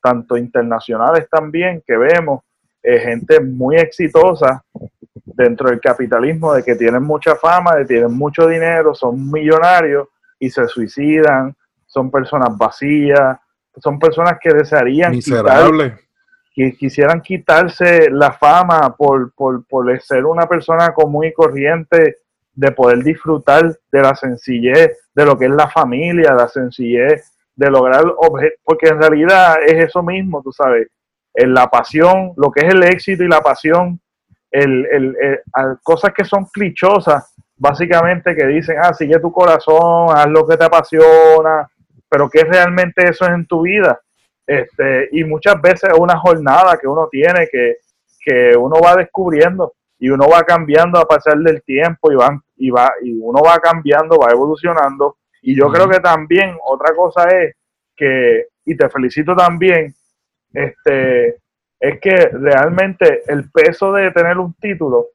tanto internacionales también, que vemos eh, gente muy exitosa dentro del capitalismo de que tienen mucha fama, de que tienen mucho dinero, son millonarios y se suicidan, son personas vacías, son personas que desearían que quisieran quitarse la fama por, por, por ser una persona común y corriente, de poder disfrutar de la sencillez, de lo que es la familia, la sencillez, de lograr objetos, porque en realidad es eso mismo, tú sabes, en la pasión, lo que es el éxito y la pasión el, el, cosas que son clichosas, básicamente que dicen, ah, sigue tu corazón, haz lo que te apasiona, pero que realmente eso es en tu vida. Este, y muchas veces es una jornada que uno tiene que, que uno va descubriendo y uno va cambiando a pasar del tiempo y, van, y, va, y uno va cambiando, va evolucionando. Y yo creo que también otra cosa es que, y te felicito también, este, es que realmente el peso de tener un título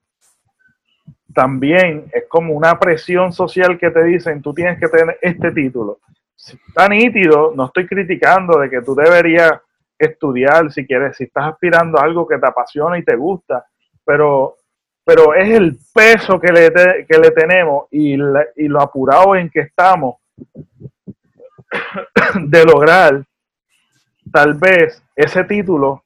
también es como una presión social que te dicen, tú tienes que tener este título. Está nítido, no estoy criticando de que tú deberías estudiar si quieres, si estás aspirando a algo que te apasiona y te gusta, pero, pero es el peso que le, que le tenemos y, y lo apurado en que estamos [COUGHS] de lograr tal vez ese título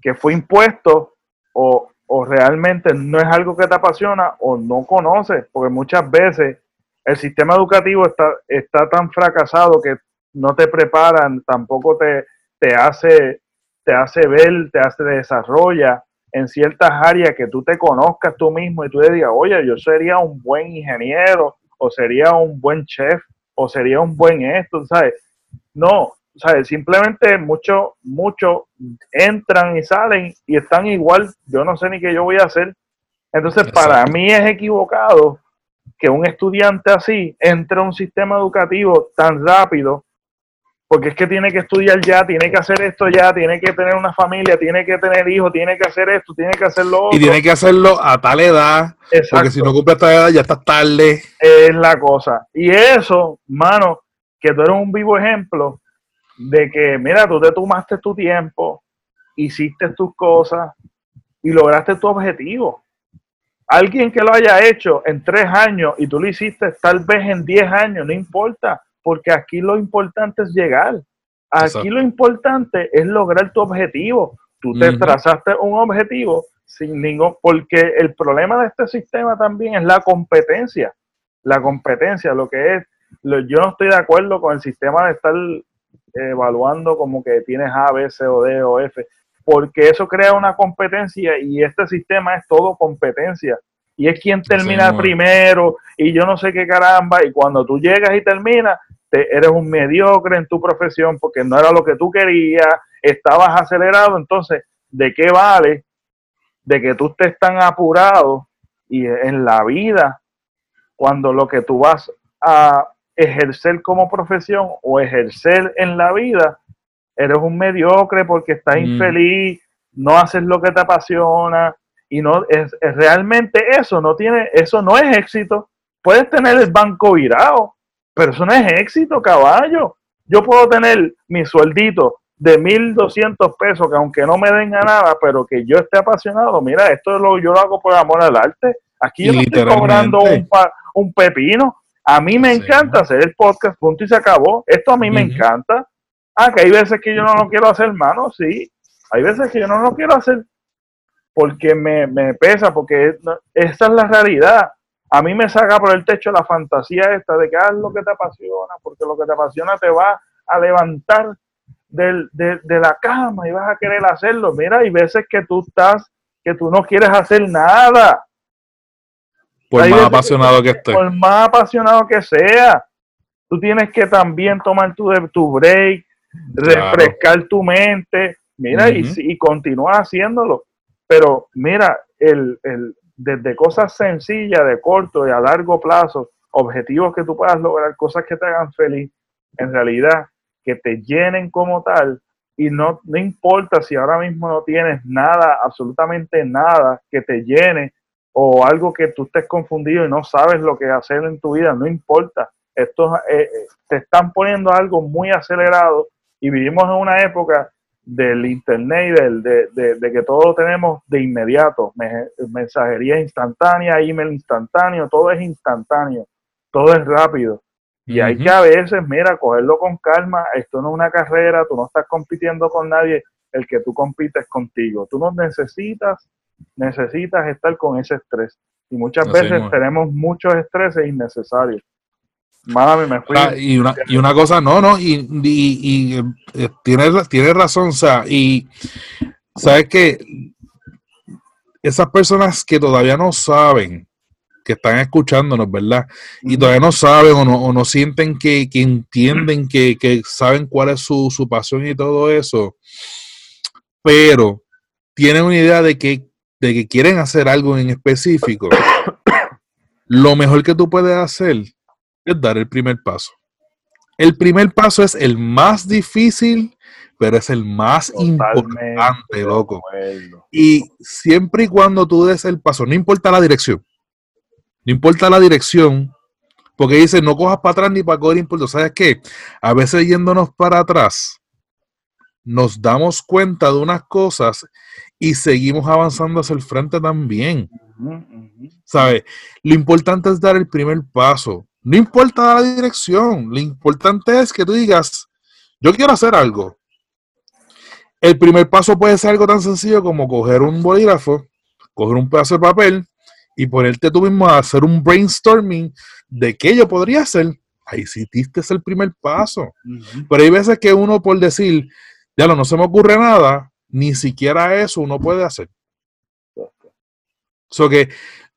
que fue impuesto o, realmente no es algo que te apasiona o no conoces, porque muchas veces el sistema educativo está, está tan fracasado que no te preparan, tampoco te, te, hace, te hace ver, te hace desarrolla en ciertas áreas que tú te conozcas tú mismo y tú le digas, oye, yo sería un buen ingeniero o sería un buen chef o sería un buen esto, ¿sabes? No, sea, simplemente muchos mucho entran y salen y están igual, yo no sé ni qué yo voy a hacer. Entonces, para mí es equivocado que un estudiante así entre a un sistema educativo tan rápido, porque es que tiene que estudiar ya, tiene que hacer esto ya, tiene que tener una familia, tiene que tener hijos, tiene que hacer esto, tiene que hacerlo otro. Y tiene que hacerlo a tal edad, porque si no cumple a tal edad ya está tarde. Es la cosa. Y eso, mano, que tú eres un vivo ejemplo de que, mira, tú te tomaste tu tiempo, hiciste tus cosas y lograste tu objetivo. Alguien que lo haya hecho en tres años y tú lo hiciste tal vez en diez años, no importa, porque aquí lo importante es llegar. Aquí lo importante es lograr tu objetivo. Tú te trazaste un objetivo sin ningún, porque el problema de este sistema también es la competencia. La competencia, lo que es, yo no estoy de acuerdo con el sistema de estar evaluando como que tienes A, B, C o D o F porque eso crea una competencia y este sistema es todo competencia. Y es quien termina primero y yo no sé qué caramba. Y cuando tú llegas y terminas, te, eres un mediocre en tu profesión porque no era lo que tú querías, estabas acelerado. Entonces, ¿de qué vale de que tú estés tan apurado y en la vida cuando lo que tú vas a ejercer como profesión o ejercer en la vida eres un mediocre porque estás mm. infeliz, no haces lo que te apasiona y no es, realmente eso no tiene eso no es éxito. Puedes tener el banco virado, pero eso no es éxito, caballo. Yo puedo tener mi sueldito de 1200 pesos que aunque no me den a nada, pero que yo esté apasionado, mira, esto lo, yo lo hago por amor al arte. Aquí yo no estoy cobrando un, un pepino. A mí me encanta hacer el podcast, punto y se acabó. Esto a mí me encanta. Ah, que hay veces que yo no lo quiero hacer, hermano, sí. Hay veces que yo no lo quiero hacer porque me, pesa, porque esa es la realidad. A mí me saca por el techo la fantasía esta de que haz lo que te apasiona, porque lo que te apasiona te va a levantar de, la cama y vas a querer hacerlo. Mira, hay veces que tú estás, que tú no quieres hacer nada. Por más apasionado que, esté. Por más apasionado que sea. Tú tienes que también tomar tu, tu break, refrescar tu mente, mira, y, y continúa haciéndolo. Pero mira, el, el, desde cosas sencillas, de corto y a largo plazo, objetivos que tú puedas lograr, cosas que te hagan feliz, en realidad, que te llenen como tal, y no, no importa si ahora mismo no tienes nada, absolutamente nada que te llene, o algo que tú estés confundido y no sabes lo que hacer en tu vida, no importa. Esto, eh, eh, te están poniendo algo muy acelerado y vivimos en una época del internet y del, de, que todo lo tenemos de inmediato, mensajería instantánea, email instantáneo, todo es instantáneo, todo es rápido. Y hay que a veces, mira, cogerlo con calma, esto no es una carrera, tú no estás compitiendo con nadie, el que tú compites contigo. Tú no necesitas, necesitas estar con ese estrés. Y muchas veces tenemos muchos estreses innecesarios. Ah, y, una, y una cosa, no, no, y, y, eh, tiene, razón, o sea, y sabes que esas personas que todavía no saben, que están escuchándonos, ¿verdad? Y todavía no saben o no, o no sienten que, entienden, que, que, saben cuál es su, su pasión y todo eso, pero tienen una idea de que, de que quieren hacer algo en específico. [COUGHS] Lo mejor que tú puedes hacer es dar el primer paso. El primer paso es el más difícil, pero es el más importante, loco. Y siempre y cuando tú des el paso, no importa la dirección, no importa la dirección, porque dice, no cojas para atrás ni para coger impulso. ¿Sabes qué? A veces yéndonos para atrás, nos damos cuenta de unas cosas y seguimos avanzando hacia el frente también. ¿Sabes? Lo importante es dar el primer paso. No importa la dirección, lo importante es que tú digas, yo quiero hacer algo. El primer paso puede ser algo tan sencillo como coger un bolígrafo, coger un pedazo de papel y ponerte tú mismo a hacer un brainstorming de qué yo podría hacer. Ahí sí diste el primer paso. Pero hay veces que uno por decir, ya no, no se me ocurre nada, ni siquiera eso uno puede hacer. So que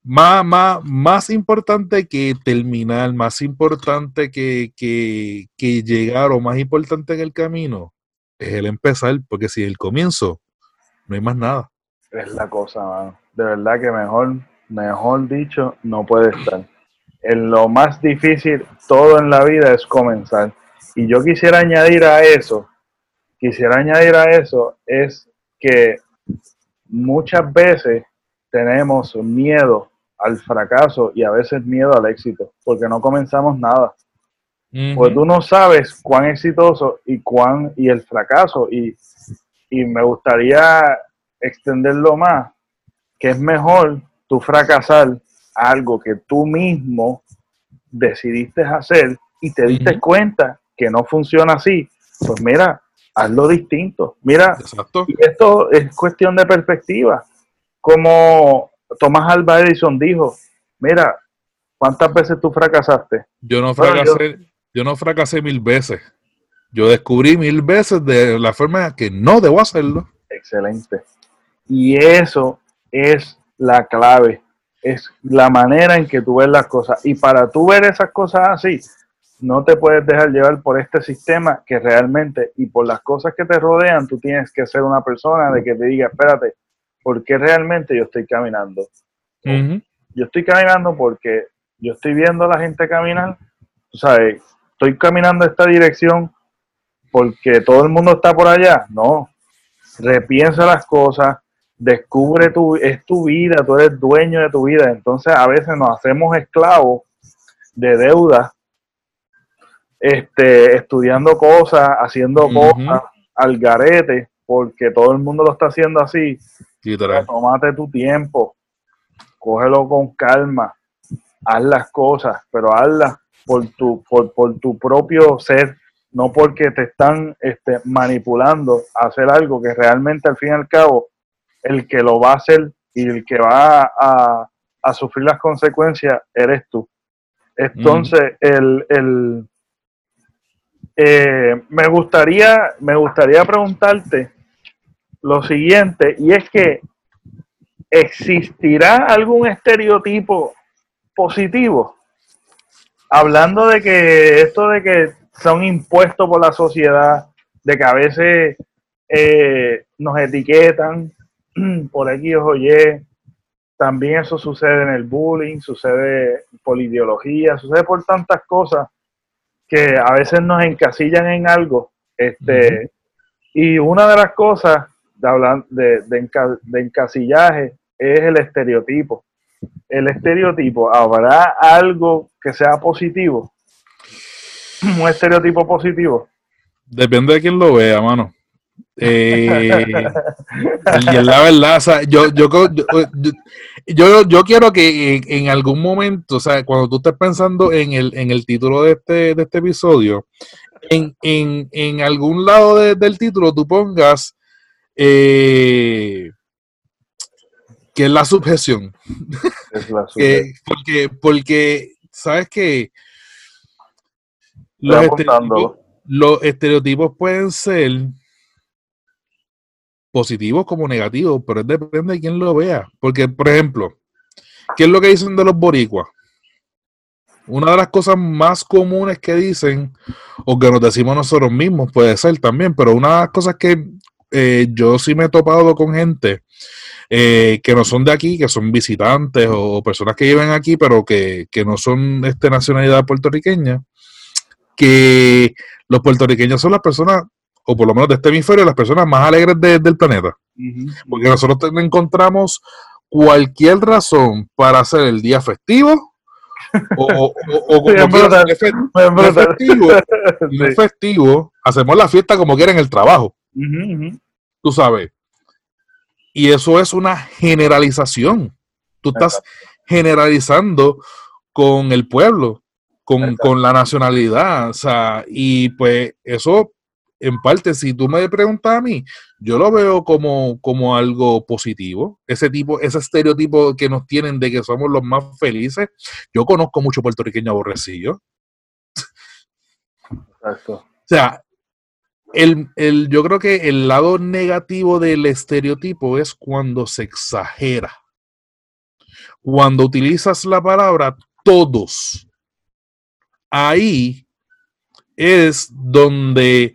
más, más, más importante que terminar, más importante que, llegar o más importante en el camino es el empezar, porque si el comienzo, no hay más nada. Es la cosa, De verdad que mejor, mejor dicho, no puede estar. en lo más difícil, todo en la vida es comenzar. Y yo quisiera añadir a eso, quisiera añadir a eso, es que muchas veces tenemos miedo al fracaso y a veces miedo al éxito, porque no comenzamos nada. Pues tú no sabes cuán exitoso y cuán y el fracaso y, y me gustaría extenderlo más, que es mejor tú fracasar algo que tú mismo decidiste hacer y te diste cuenta que no funciona así, pues mira, hazlo distinto. Mira, y esto es cuestión de perspectiva. Como Tomás Alba Edison dijo, mira, ¿cuántas veces tú fracasaste? Yo no fracasé, yo, no fracasé mil veces. Yo descubrí mil veces de la forma que no debo hacerlo. Excelente. Y eso es la clave. Es la manera en que tú ves las cosas. Y para tú ver esas cosas así, no te puedes dejar llevar por este sistema que realmente y por las cosas que te rodean, tú tienes que ser una persona de que te diga, espérate, ¿por qué realmente yo estoy caminando? Yo estoy caminando porque yo estoy viendo a la gente caminar, tú sabes, estoy caminando esta dirección porque todo el mundo está por allá. No, repiensa las cosas, descubre tu, es tu vida, tú eres dueño de tu vida. Entonces a veces nos hacemos esclavos de deudas, este, estudiando cosas, haciendo cosas al garete, porque todo el mundo lo está haciendo así. Tómate tu tiempo, cógelo con calma, haz las cosas, pero hazlas por tu, por, por tu propio ser, no porque te están este, manipulando a hacer algo que realmente al fin y al cabo el que lo va a hacer y el que va a, sufrir las consecuencias eres tú. Entonces, el, el eh, me, gustaría, me gustaría preguntarte lo siguiente, y es que ¿existirá algún estereotipo positivo? Hablando de que esto de que son impuestos por la sociedad, de que a veces eh, nos etiquetan, [CLEARS THROAT] por X o Y. También eso sucede en el bullying, sucede por ideología, sucede por tantas cosas que a veces nos encasillan en algo. Este, Y una de las cosas de, de, de, encasillaje es el estereotipo. El estereotipo, ¿habrá algo que sea positivo? Un estereotipo positivo. Depende de quién lo vea, mano. Eh, la verdad, yo, yo, yo, yo, quiero que en, algún momento, o sea, cuando tú estés pensando en el, en el título de este, de este episodio, en, en, en algún lado del título tú pongas eh, que es la subjeción. [LAUGHS] porque, porque, ¿sabes que los los estereotipos pueden ser positivos como negativos, pero depende de quién lo vea. Porque, por ejemplo, ¿qué es lo que dicen de los boricuas? Una de las cosas más comunes que dicen, o que nos decimos nosotros mismos, puede ser también, pero una de las cosas que eh, yo sí me he topado con gente eh, que no son de aquí, que son visitantes o, personas que viven aquí, pero que, que no son de este nacionalidad puertorriqueña, que los puertorriqueños son las personas o por lo menos de este hemisferio, las personas más alegres del planeta. Porque nosotros encontramos cualquier razón para hacer el día festivo o, [LAUGHS] como [LAUGHS] festivo, hacemos la fiesta como quieren el trabajo. Tú sabes. Y eso es una generalización. Tú estás generalizando con el pueblo, con, con, la nacionalidad. O sea, y pues eso en parte, si tú me preguntas a mí, yo lo veo como, como algo positivo. Ese tipo, ese estereotipo que nos tienen de que somos los más felices. Yo conozco mucho puertorriqueño aborrecido. Exacto. O sea, el, el, yo creo que el lado negativo del estereotipo es cuando se exagera. Cuando utilizas la palabra todos. Ahí es donde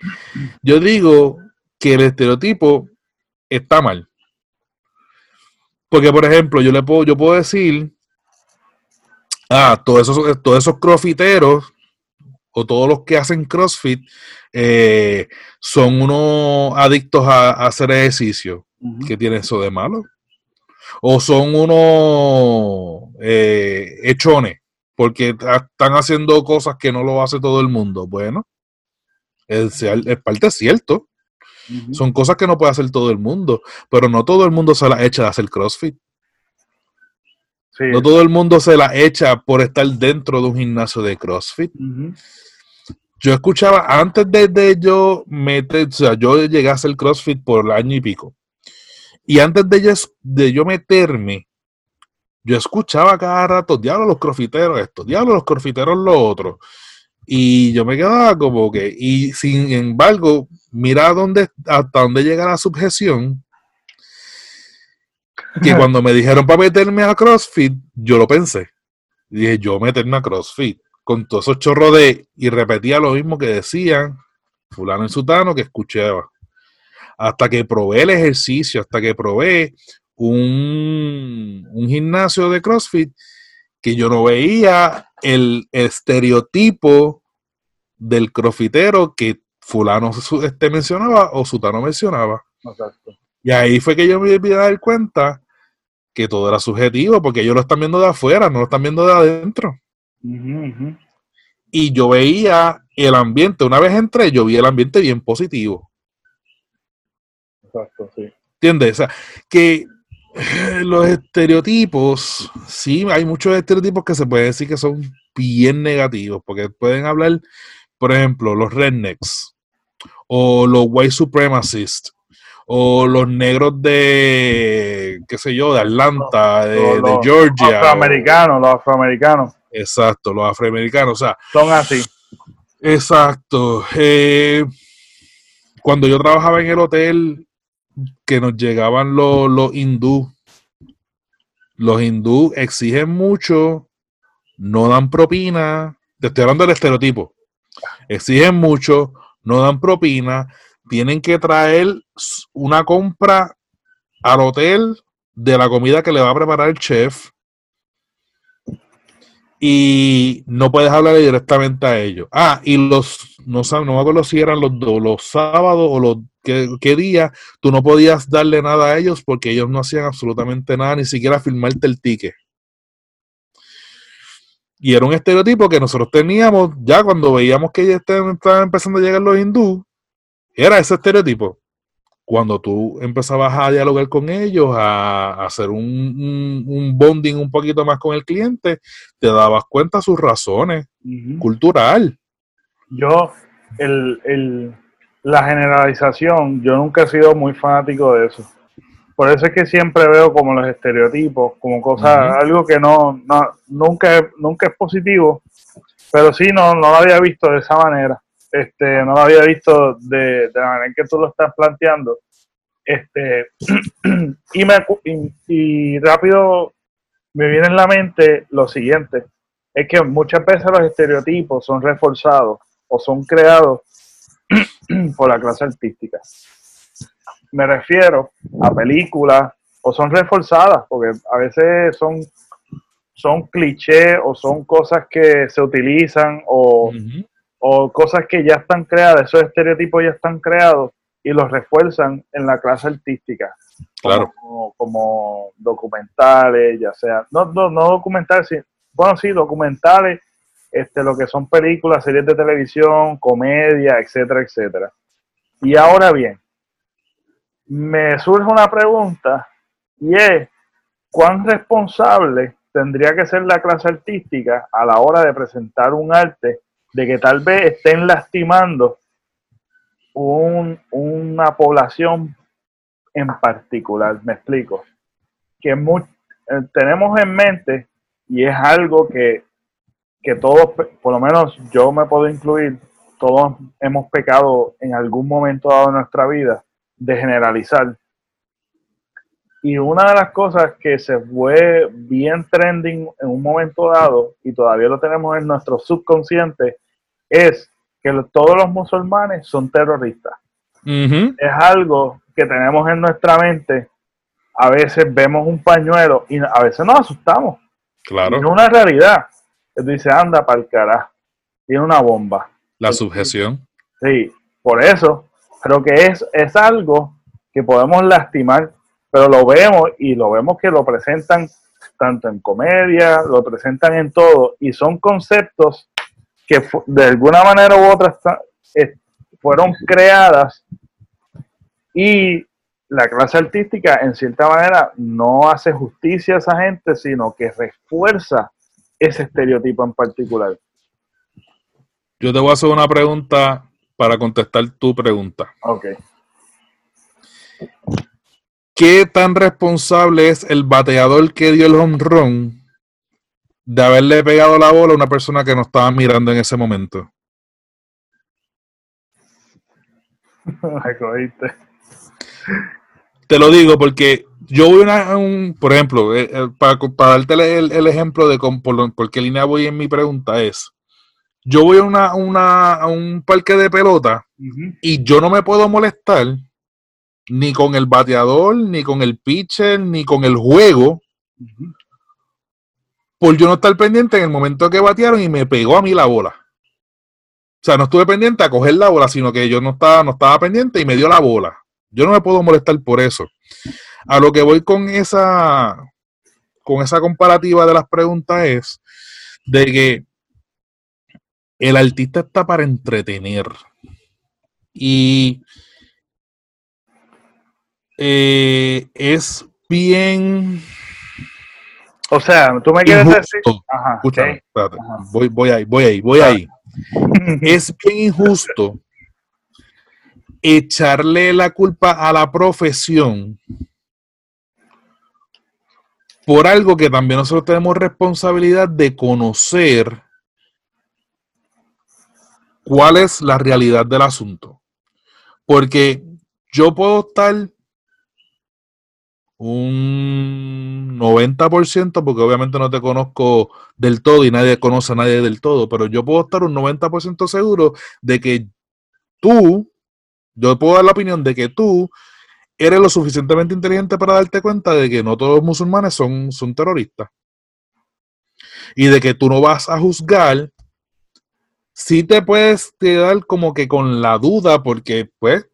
yo digo que el estereotipo está mal. Porque, por ejemplo, yo le puedo, yo puedo decir, Ah, todos esos, todos esos crossfiteros o todos los que hacen CrossFit eh, son unos adictos a, hacer ejercicio. ¿Qué tiene eso de malo? O son unos eh, hechones porque están haciendo cosas que no lo hace todo el mundo. Bueno, es, es parte cierto. Son cosas que no puede hacer todo el mundo, pero no todo el mundo se las echa de hacer CrossFit. No todo el mundo se la echa por estar dentro de un gimnasio de CrossFit. Yo escuchaba, antes de, yo meter, o sea, yo llegué a hacer CrossFit por el año y pico. Y antes de yo, de yo meterme, yo escuchaba cada rato, diablo los crossfiteros esto, diablo los crossfiteros lo otro. Y yo me quedaba como que, y sin embargo, mira dónde, hasta dónde llega la subjeción, que cuando me dijeron para meterme a CrossFit, yo lo pensé. Dije, yo meterme a CrossFit, con todos esos chorros de, y repetía lo mismo que decían fulano y sutano que escuchaba. Hasta que probé el ejercicio, hasta que probé un, un gimnasio de CrossFit que yo no veía el estereotipo del crossfitero que fulano este mencionaba o sutano mencionaba. Y ahí fue que yo me di a dar cuenta que todo era subjetivo, porque ellos lo están viendo de afuera, no lo están viendo de adentro. Y yo veía el ambiente, una vez entré, yo vi el ambiente bien positivo. Exacto, sí. ¿Entiendes? O sea, que [SIGHS] los estereotipos, sí, hay muchos estereotipos que se puede decir que son bien negativos, porque pueden hablar, por ejemplo, los rednecks o los white supremacists o los negros de, qué sé yo, de Atlanta, de, Georgia. Los afroamericanos, los afroamericanos. Exacto, los afroamericanos, o sea. Son así. Exacto. Eh, cuando yo trabajaba en el hotel, que nos llegaban los, los hindú, los hindú exigen mucho, no dan propina, te estoy hablando del estereotipo, exigen mucho, no dan propina, tienen que traer una compra al hotel de la comida que le va a preparar el chef y no puedes hablar directamente a ellos. Ah, y los, no, no me acuerdo si eran los, los sábados o los qué, qué día, tú no podías darle nada a ellos porque ellos no hacían absolutamente nada, ni siquiera firmarte el ticket. Y era un estereotipo que nosotros teníamos ya cuando veíamos que ya estaban empezando a llegar los hindú, era ese estereotipo. Cuando tú empezabas a dialogar con ellos, a, hacer un, bonding un poquito más con el cliente, te dabas cuenta sus razones cultural. Yo, el, la generalización, yo nunca he sido muy fanático de eso. Por eso es que siempre veo como los estereotipos, como cosas, algo que no, no, nunca, nunca es positivo, pero sí no, no lo había visto de esa manera este, no lo había visto de, la manera en que tú lo estás planteando. Este, [CLEARS THROAT] y, me, y, rápido me viene en la mente lo siguiente, es que muchas veces los estereotipos son reforzados o son creados [CLEARS THROAT] por la clase artística. Me refiero a películas o son reforzadas, porque a veces son, son clichés o son cosas que se utilizan o, o cosas que ya están creadas, esos estereotipos ya están creados y los refuerzan en la clase artística. Claro. Como, documentales, ya sea, no, no, no documentales, bueno, sí, documentales, este, lo que son películas, series de televisión, comedia, etcétera, etcétera. Y ahora bien, me surge una pregunta y es, ¿cuán responsable tendría que ser la clase artística a la hora de presentar un arte de que tal vez estén lastimando una población en particular. Me explico. Que eh, tenemos en mente, y es algo que, que todos, por lo menos yo me puedo incluir, todos hemos pecado en algún momento dado de nuestra vida de generalizar. Y una de las cosas que se fue bien trending en un momento dado, y todavía lo tenemos en nuestro subconsciente, es que todos los musulmanes son terroristas. Es algo que tenemos en nuestra mente. A veces vemos un pañuelo y a veces nos asustamos. Claro. Es una realidad. tú dices, anda para el carajo, tiene una bomba. La subjeción. Sí, por eso, creo que es, es algo que podemos lastimar, pero lo vemos y lo vemos que lo presentan tanto en comedia, lo presentan en todo, y son conceptos que de alguna manera u otra fueron creadas y la clase artística en cierta manera no hace justicia a esa gente, sino que refuerza ese estereotipo en particular. Yo te voy a hacer una pregunta para contestar tu pregunta. Ok. ¿Qué tan responsable es el bateador que dio el home run de haberle pegado la bola a una persona que no estaba mirando en ese momento? [LAUGHS] Te lo digo porque yo voy a un, por ejemplo, eh, eh, para, darte el, ejemplo de por, qué línea voy en mi pregunta es, yo voy a, una, a un parque de pelota y yo no me puedo molestar ni con el bateador, ni con el pitcher, ni con el juego, por yo no estar pendiente en el momento que batearon y me pegó a mí la bola. O sea, no estuve pendiente a coger la bola, sino que yo no estaba, no estaba pendiente y me dio la bola. Yo no me puedo molestar por eso. A lo que voy con esa, con esa comparativa de las preguntas es de que el artista está para entretener. Y eh, es bien. O sea, tú me quieres decir. Escúchame, espérate. Voy, voy ahí, voy ahí, voy ahí. [LAUGHS] es bien injusto echarle la culpa a la profesión por algo que también nosotros tenemos responsabilidad de conocer cuál es la realidad del asunto. Porque yo puedo estar un 90%, porque obviamente no te conozco del todo y nadie conoce a nadie del todo, pero yo puedo estar un 90% seguro de que tú, yo puedo dar la opinión de que tú eres lo suficientemente inteligente para darte cuenta de que no todos los musulmanes son, son terroristas. Y de que tú no vas a juzgar, si te puedes quedar como que con la duda, porque pues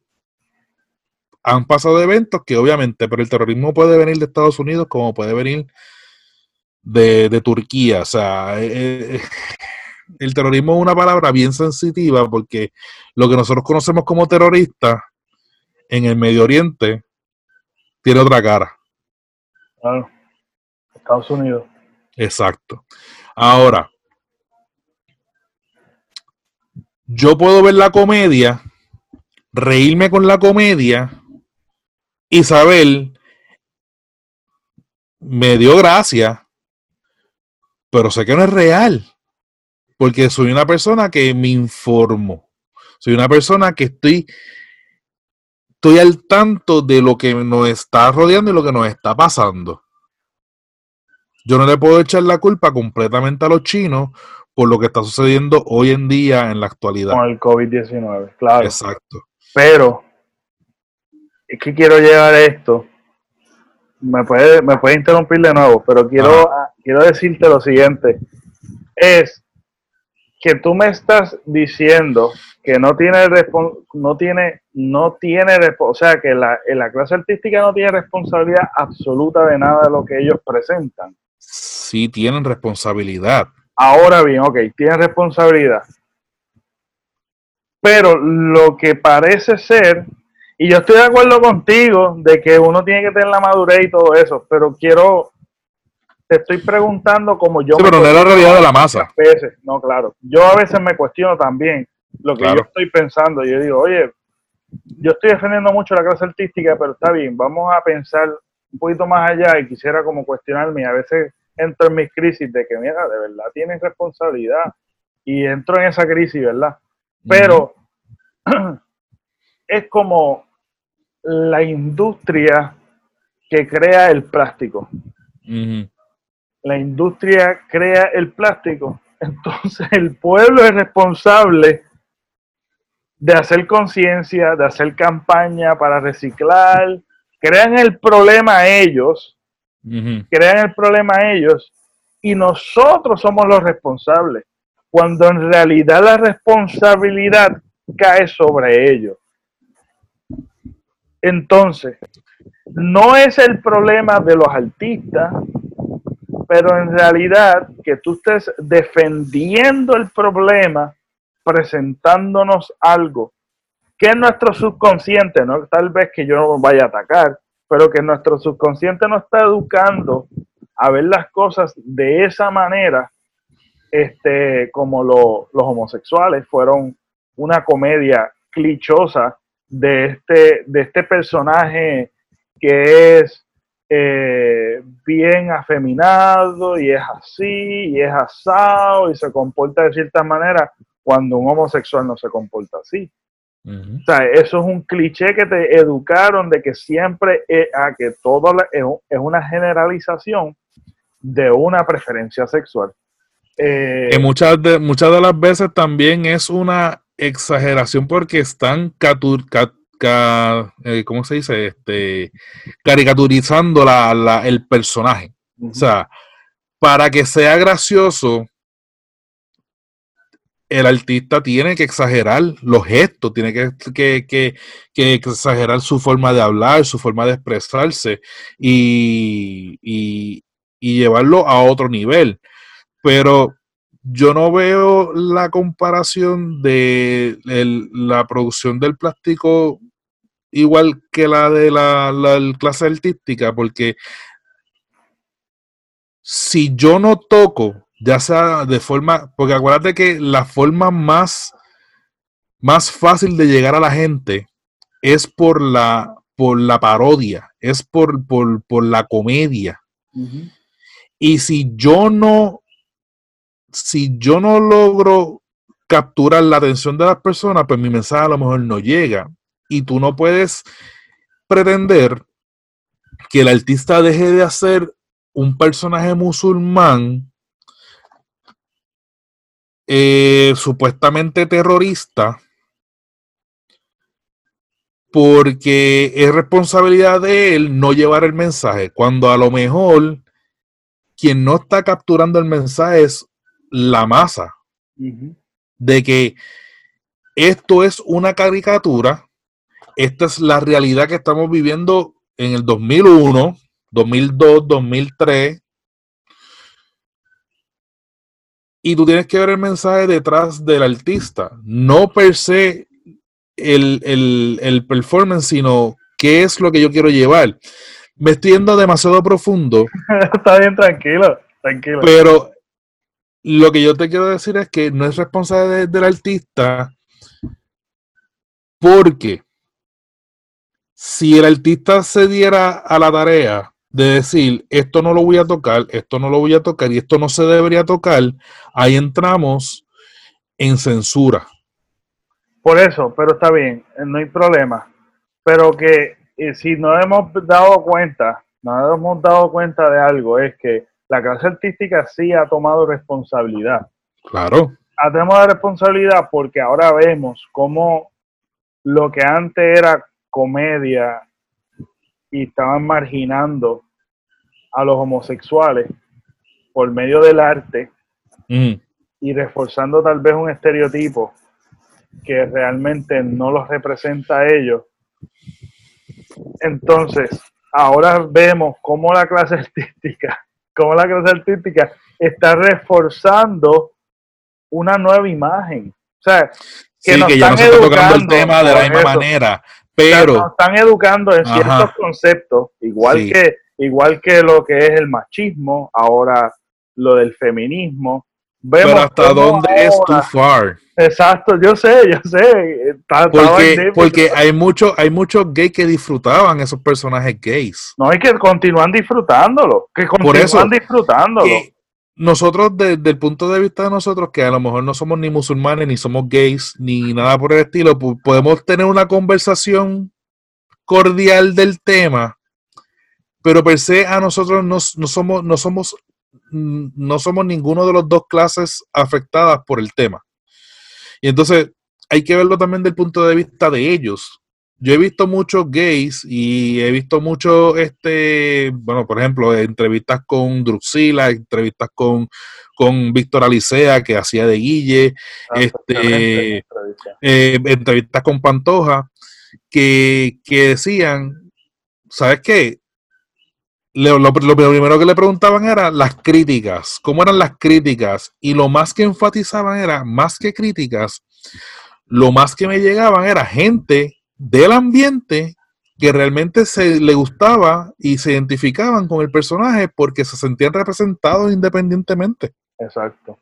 han pasado eventos que obviamente, pero el terrorismo puede venir de Estados Unidos como puede venir de, Turquía. O sea, eh, eh, [LAUGHS] el terrorismo es una palabra bien sensitiva porque lo que nosotros conocemos como terrorista en el Medio Oriente tiene otra cara. Claro. Estados Unidos. Exacto. Ahora, yo puedo ver la comedia, reírme con la comedia Isabel me dio gracia, pero sé que no es real, porque soy una persona que me informo, soy una persona que estoy, estoy al tanto de lo que nos está rodeando y lo que nos está pasando. Yo no le puedo echar la culpa completamente a los chinos por lo que está sucediendo hoy en día en la actualidad. Con el COVID-19, claro. Exacto. Pero es que quiero llegar a esto. Me puede, me puede interrumpir de nuevo, pero quiero, quiero decirte lo siguiente. Es que tú me estás diciendo que no tiene no tiene no tiene o sea que la, la clase artística no tiene responsabilidad absoluta de nada de lo que ellos presentan. Sí tienen responsabilidad. Ahora bien, ok, tienen responsabilidad. Pero lo que parece ser y yo estoy de acuerdo contigo de que uno tiene que tener la madurez y todo eso, pero quiero, te estoy preguntando como yo... Sí, pero no es la realidad de la masa. Veces. No, claro. Yo a veces me cuestiono también lo que yo estoy pensando. Yo digo, oye, yo estoy defendiendo mucho la clase artística, pero está bien, vamos a pensar un poquito más allá y quisiera como cuestionarme. A veces entro en mis crisis de que, mira, de verdad tienes responsabilidad y entro en esa crisis, ¿verdad? Pero [CLEARS THROAT] es como la industria que crea el plástico. La industria crea el plástico. Entonces el pueblo es responsable de hacer conciencia, de hacer campaña para reciclar. Crean el problema a ellos, crean el problema a ellos y nosotros somos los responsables, cuando en realidad la responsabilidad cae sobre ellos. Entonces, no es el problema de los artistas, pero en realidad que tú estés defendiendo el problema, presentándonos algo que es nuestro subconsciente, no tal vez que yo no vaya a atacar, pero que nuestro subconsciente nos está educando a ver las cosas de esa manera, este, como los homosexuales fueron una comedia clichosa de este, de este personaje que es eh, bien afeminado y es así y es asado y se comporta de cierta manera cuando un homosexual no se comporta así. O sea, eso es un cliché que te educaron de que siempre es, a que todo es, una generalización de una preferencia sexual. Eh, que muchas de, muchas de las veces también es una exageración porque están eh, ¿cómo se dice? Este, caricaturizando la, el personaje. O sea, para que sea gracioso, el artista tiene que exagerar los gestos, tiene que, exagerar su forma de hablar, su forma de expresarse y, y, llevarlo a otro nivel. Pero yo no veo la comparación de la producción del plástico igual que la de la, clase artística, porque si yo no toco, ya sea de forma, porque acuérdate que la forma más, más fácil de llegar a la gente es por la, por la parodia, es por, por, la comedia. Y si yo no, si yo no logro capturar la atención de las personas, pues mi mensaje a lo mejor no llega. Y tú no puedes pretender que el artista deje de hacer un personaje musulmán eh, supuestamente terrorista porque es responsabilidad de él no llevar el mensaje, cuando a lo mejor quien no está capturando el mensaje es la masa, de que esto es una caricatura esta es la realidad que estamos viviendo en el 2001, 2002, 2003. Y tú tienes que ver el mensaje detrás del artista, no per se el, performance, sino qué es lo que yo quiero llevar. Me estoy yendo demasiado profundo. [LAUGHS] Está bien, tranquilo, tranquilo. Pero lo que yo te quiero decir es que no es responsable del artista porque si el artista se diera a la tarea de decir, esto no lo voy a tocar, esto no lo voy a tocar y esto no se debería tocar, ahí entramos en censura. Por eso, pero está bien, no hay problema. Pero que eh, si no hemos dado cuenta, no hemos dado cuenta de algo, es que la clase artística sí ha tomado responsabilidad. Claro. Ha tomado responsabilidad porque ahora vemos cómo lo que antes era comedia y estaban marginando a los homosexuales por medio del arte mm. y reforzando tal vez un estereotipo que realmente no los representa a ellos. Entonces, ahora vemos cómo la clase [LAUGHS] artística, cómo la clase artística está reforzando una nueva imagen. O sea, que nos están educando el tema de la misma manera. Pero están educando en ciertos conceptos, igual que igual que lo que es el machismo, ahora lo del feminismo. Vemos pero hasta dónde es too far. Exacto, yo sé, yo sé. porque, porque hay muchos hay muchos gays que disfrutaban esos personajes gays. No, hay que continúan disfrutándolo, que continúan disfrutándolo nosotros desde el punto de vista de nosotros, que a lo mejor no somos ni musulmanes, ni somos gays, ni nada por el estilo, podemos tener una conversación cordial del tema, pero per se a nosotros no, somos, no somos, no somos ninguno de los dos clases afectadas por el tema. Y entonces hay que verlo también del punto de vista de ellos, yo he visto muchos gays y he visto muchos, este, bueno, por ejemplo, entrevistas con Druxila, entrevistas con, con Víctor Alicea, que hacía de Guille, Ah, este, eh, entrevistas con Pantoja, que, que decían, ¿sabes qué? Lo, lo- lo primero que le preguntaban era las críticas, cómo eran las críticas, y lo más que enfatizaban era, más que críticas, lo más que me llegaban era gente del ambiente que realmente se le gustaba y se identificaban con el personaje porque se sentían representados independientemente. Exacto.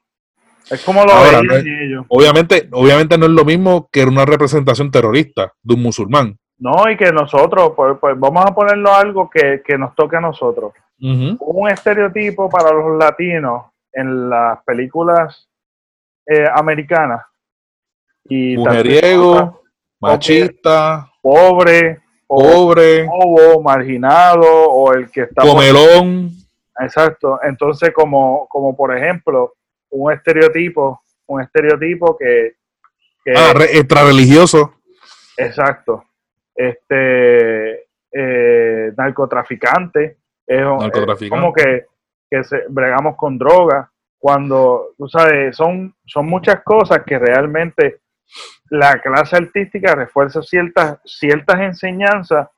Es como lo Ahora, veían no es- ellos. Obviamente, obviamente no es lo mismo que una representación terrorista de un musulmán. No, y que nosotros, pues, pues vamos a ponerlo algo que, que nos toque a nosotros. Un estereotipo para los latinos en las películas eh, americanas. Y Mujeriego, machista, pobre, pobre, bobo, marginado, o el que está por- comelón. Exacto. Entonces, como, como por ejemplo, un estereotipo, un estereotipo que, que Ah, re- extrarreligioso. exacto. Este eh, narcotraficante, es, Narcotraficante. como que, que se, bregamos con drogas. Cuando, tú sabes, son, son muchas cosas que realmente la clase artística refuerza ciertas, ciertas enseñanzas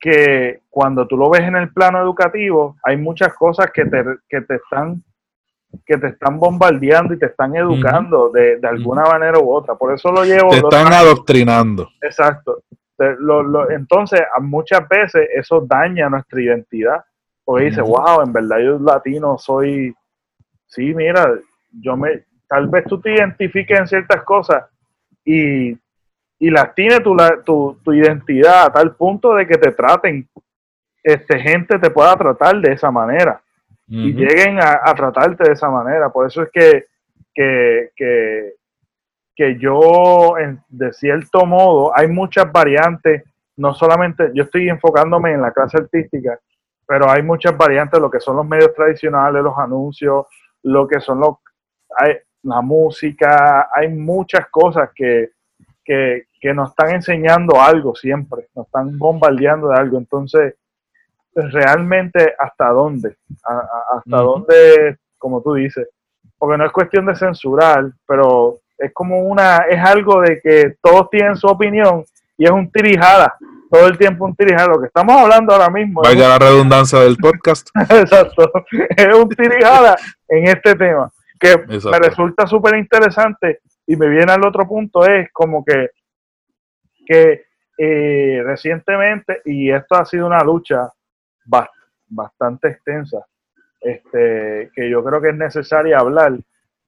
que cuando tú lo ves en el plano educativo, hay muchas cosas que te, que te están que te están bombardeando y te están educando de, de alguna manera u otra. Por eso lo llevo. Te están adoctrinando. Exacto. Lo- lo- entonces, muchas veces eso daña nuestra identidad. Porque dice, wow, en verdad yo latino soy. Sí, mira, yo me. Tal vez tú te identifiques en ciertas cosas y, y las tienes tu, la- tu, tu identidad a tal punto de que te traten, este gente te pueda tratar de esa manera y lleguen a, a tratarte de esa manera. Por eso es que, que, que, que yo, en- de cierto modo, hay muchas variantes, no solamente, yo estoy enfocándome en la clase artística, pero hay muchas variantes lo que son los medios tradicionales, los anuncios, lo que son los, hay, la música, hay muchas cosas que, que, que nos están enseñando algo siempre, nos están bombardeando de algo. Entonces, realmente hasta dónde, A- a- hasta dónde, como tú dices, porque no es cuestión de censurar, pero es como una, es algo de que todos tienen su opinión y es un tirijada, todo el tiempo un tirijada, lo que estamos hablando ahora mismo, es Vaya la redundancia del podcast. [LAUGHS] exacto, es un tirijada en este tema, que me resulta súper interesante y me viene al otro punto, es como que, que eh, recientemente, y esto ha sido una lucha bas- bastante extensa, este, que yo creo que es necesaria hablar,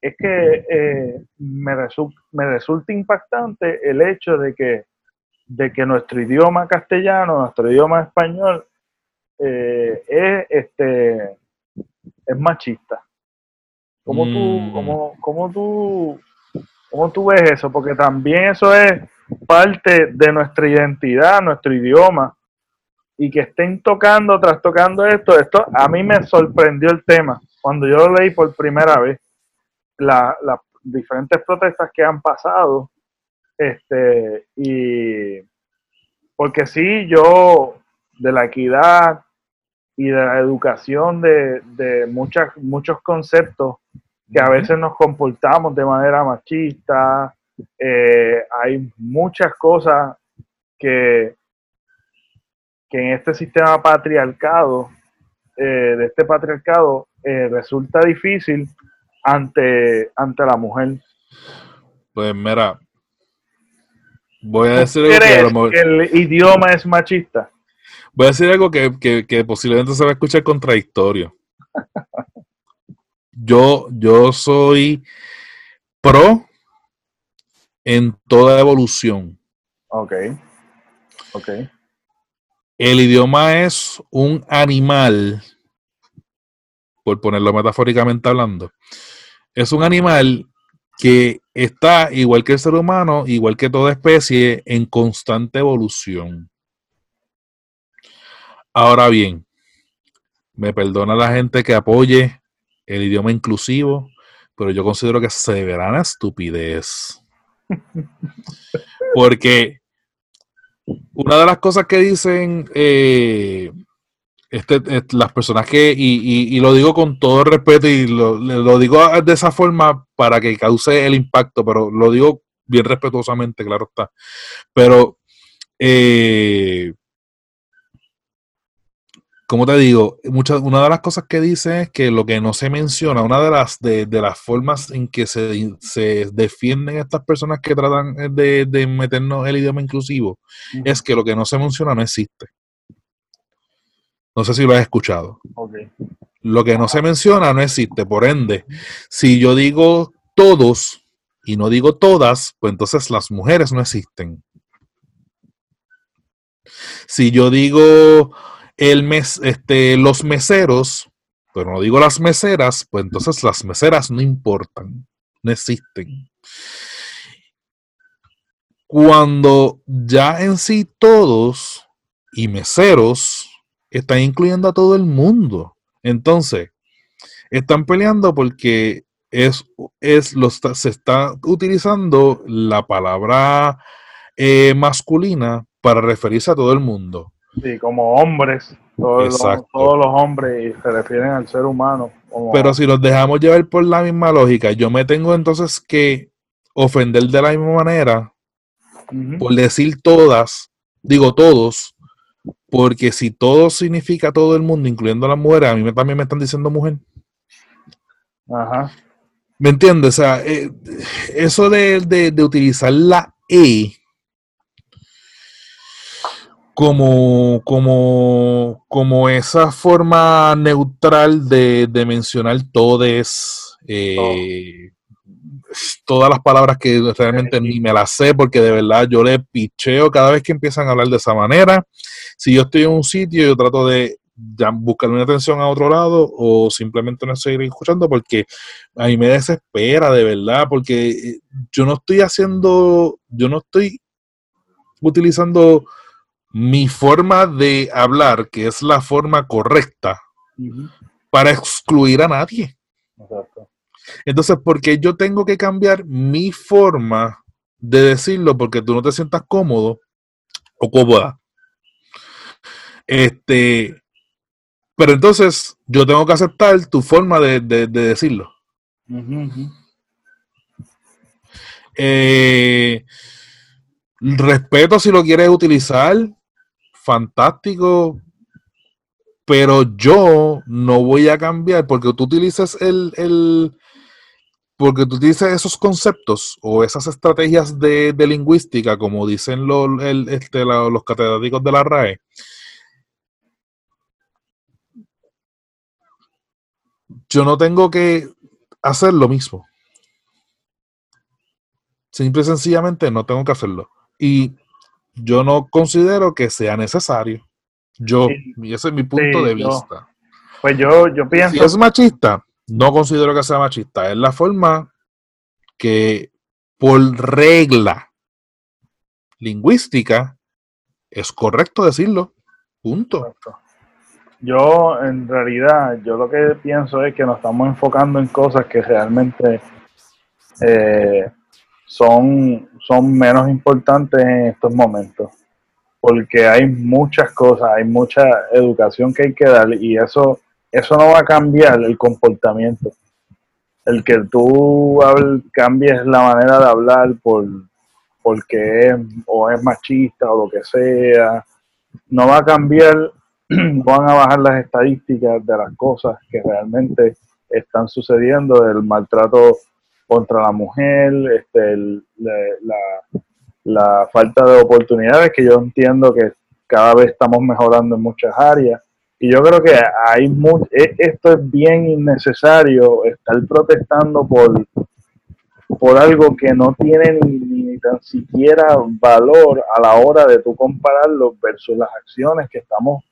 es que eh, me, resu- me resulta impactante el hecho de que, de que nuestro idioma castellano, nuestro idioma español, eh, es, este, es machista. ¿Cómo tú, Mm. cómo, cómo tú, cómo tú ves eso? Porque también eso es parte de nuestra identidad, nuestro idioma, y que estén tocando, tras tocando esto, esto a mí me sorprendió el tema cuando yo lo leí por primera vez, la- las diferentes protestas que han pasado, este, y porque sí, yo de la equidad y de la educación de, de muchas, muchos conceptos que a veces nos comportamos de manera machista, eh, hay muchas cosas que, que en este sistema patriarcado, eh, de este patriarcado, eh, resulta difícil ante, ante la mujer. Pues mira, voy a decir algo que, a ¿Crees lo mejor- que el idioma es machista? voy a decir algo que, que- que posiblemente se va a escuchar contradictorio. [LAUGHS] Yo, yo soy pro en toda evolución. Ok, ok, El idioma es un animal, por ponerlo metafóricamente hablando, es un animal que está, igual que el ser humano, igual que toda especie, en constante evolución. Ahora bien, me perdona la gente que apoye el idioma inclusivo, pero yo considero que es severana estupidez. [LAUGHS] Porque Una de las cosas que dicen eh, este, las personas que, y, lo digo con todo respeto y lo, lo, digo de esa forma para que cause el impacto, pero lo digo bien respetuosamente, claro está. Pero eh, como te digo, una de las cosas que dice es que lo que no se menciona, una de las, de, las formas en que se, defienden estas personas que tratan de, meternos el idioma inclusivo, es que lo que no se menciona no existe. No sé si lo has escuchado. Lo que no se menciona no existe. Por ende, si yo digo todos y no digo todas, pues entonces las mujeres no existen. Si yo digo el mes, este, los meseros, pero no digo las meseras, pues entonces las meseras no importan, no existen. Cuando ya en sí todos y meseros están incluyendo a todo el mundo. Entonces, están peleando porque es, es se está utilizando la palabra eh, masculina para referirse a todo el mundo. Sí, como hombres, todos, los, hombres se refieren al ser humano. Pero si los dejamos llevar por la misma lógica, yo me tengo entonces que ofender de la misma manera por decir todas, digo todos, porque si todo significa todo el mundo, incluyendo a las mujeres, a mí también me están diciendo mujer. Ajá. ¿Me entiendes? O sea, eh, eso de, de utilizar la E como, como, como esa forma neutral de, mencionar todes, eh, todas las palabras que realmente ni me las sé, porque de verdad yo le picheo cada vez que empiezan a hablar de esa manera. Si yo estoy en un sitio, yo trato de buscar una atención a otro lado o simplemente no seguir escuchando porque a mí me desespera de verdad, porque eh, yo no estoy haciendo, yo no estoy utilizando mi forma de hablar, que es la forma correcta, para excluir a nadie. Entonces, ¿por qué yo tengo que cambiar mi forma de decirlo porque tú no te sientas cómodo o cómoda? Este, pero entonces yo tengo que aceptar tu forma de, decirlo. Eh, respeto si lo quieres utilizar, fantástico, pero yo no voy a cambiar porque tú utilizas el, porque tú utilizas esos conceptos o esas estrategias de, lingüística, como dicen los, este, los catedráticos de la RAE. Yo no tengo que hacer lo mismo. Simple y sencillamente no tengo que hacerlo. Y yo no considero que sea necesario. Yo, y ese es mi punto de vista. Pues yo, yo pienso. Si es machista, no considero que sea machista. Es la forma que, por regla lingüística, es correcto decirlo. Punto. Yo, en realidad, yo lo que pienso es que nos estamos enfocando en cosas que realmente eh, son, son menos importantes en estos momentos, porque hay muchas cosas, hay mucha educación que hay que dar y eso, eso no va a cambiar el comportamiento. El que tú cambies la manera de hablar por porque es o es machista o lo que sea, no va a cambiar, [CLEARS THROAT] van a bajar las estadísticas de las cosas que realmente están sucediendo, del maltrato contra la mujer, este, la, falta de oportunidades, que yo entiendo que cada vez estamos mejorando en muchas áreas. Y yo creo que hay e, esto es bien innecesario, estar protestando por, por algo que no tiene ni, tan siquiera valor a la hora de tú compararlo versus las acciones que estamos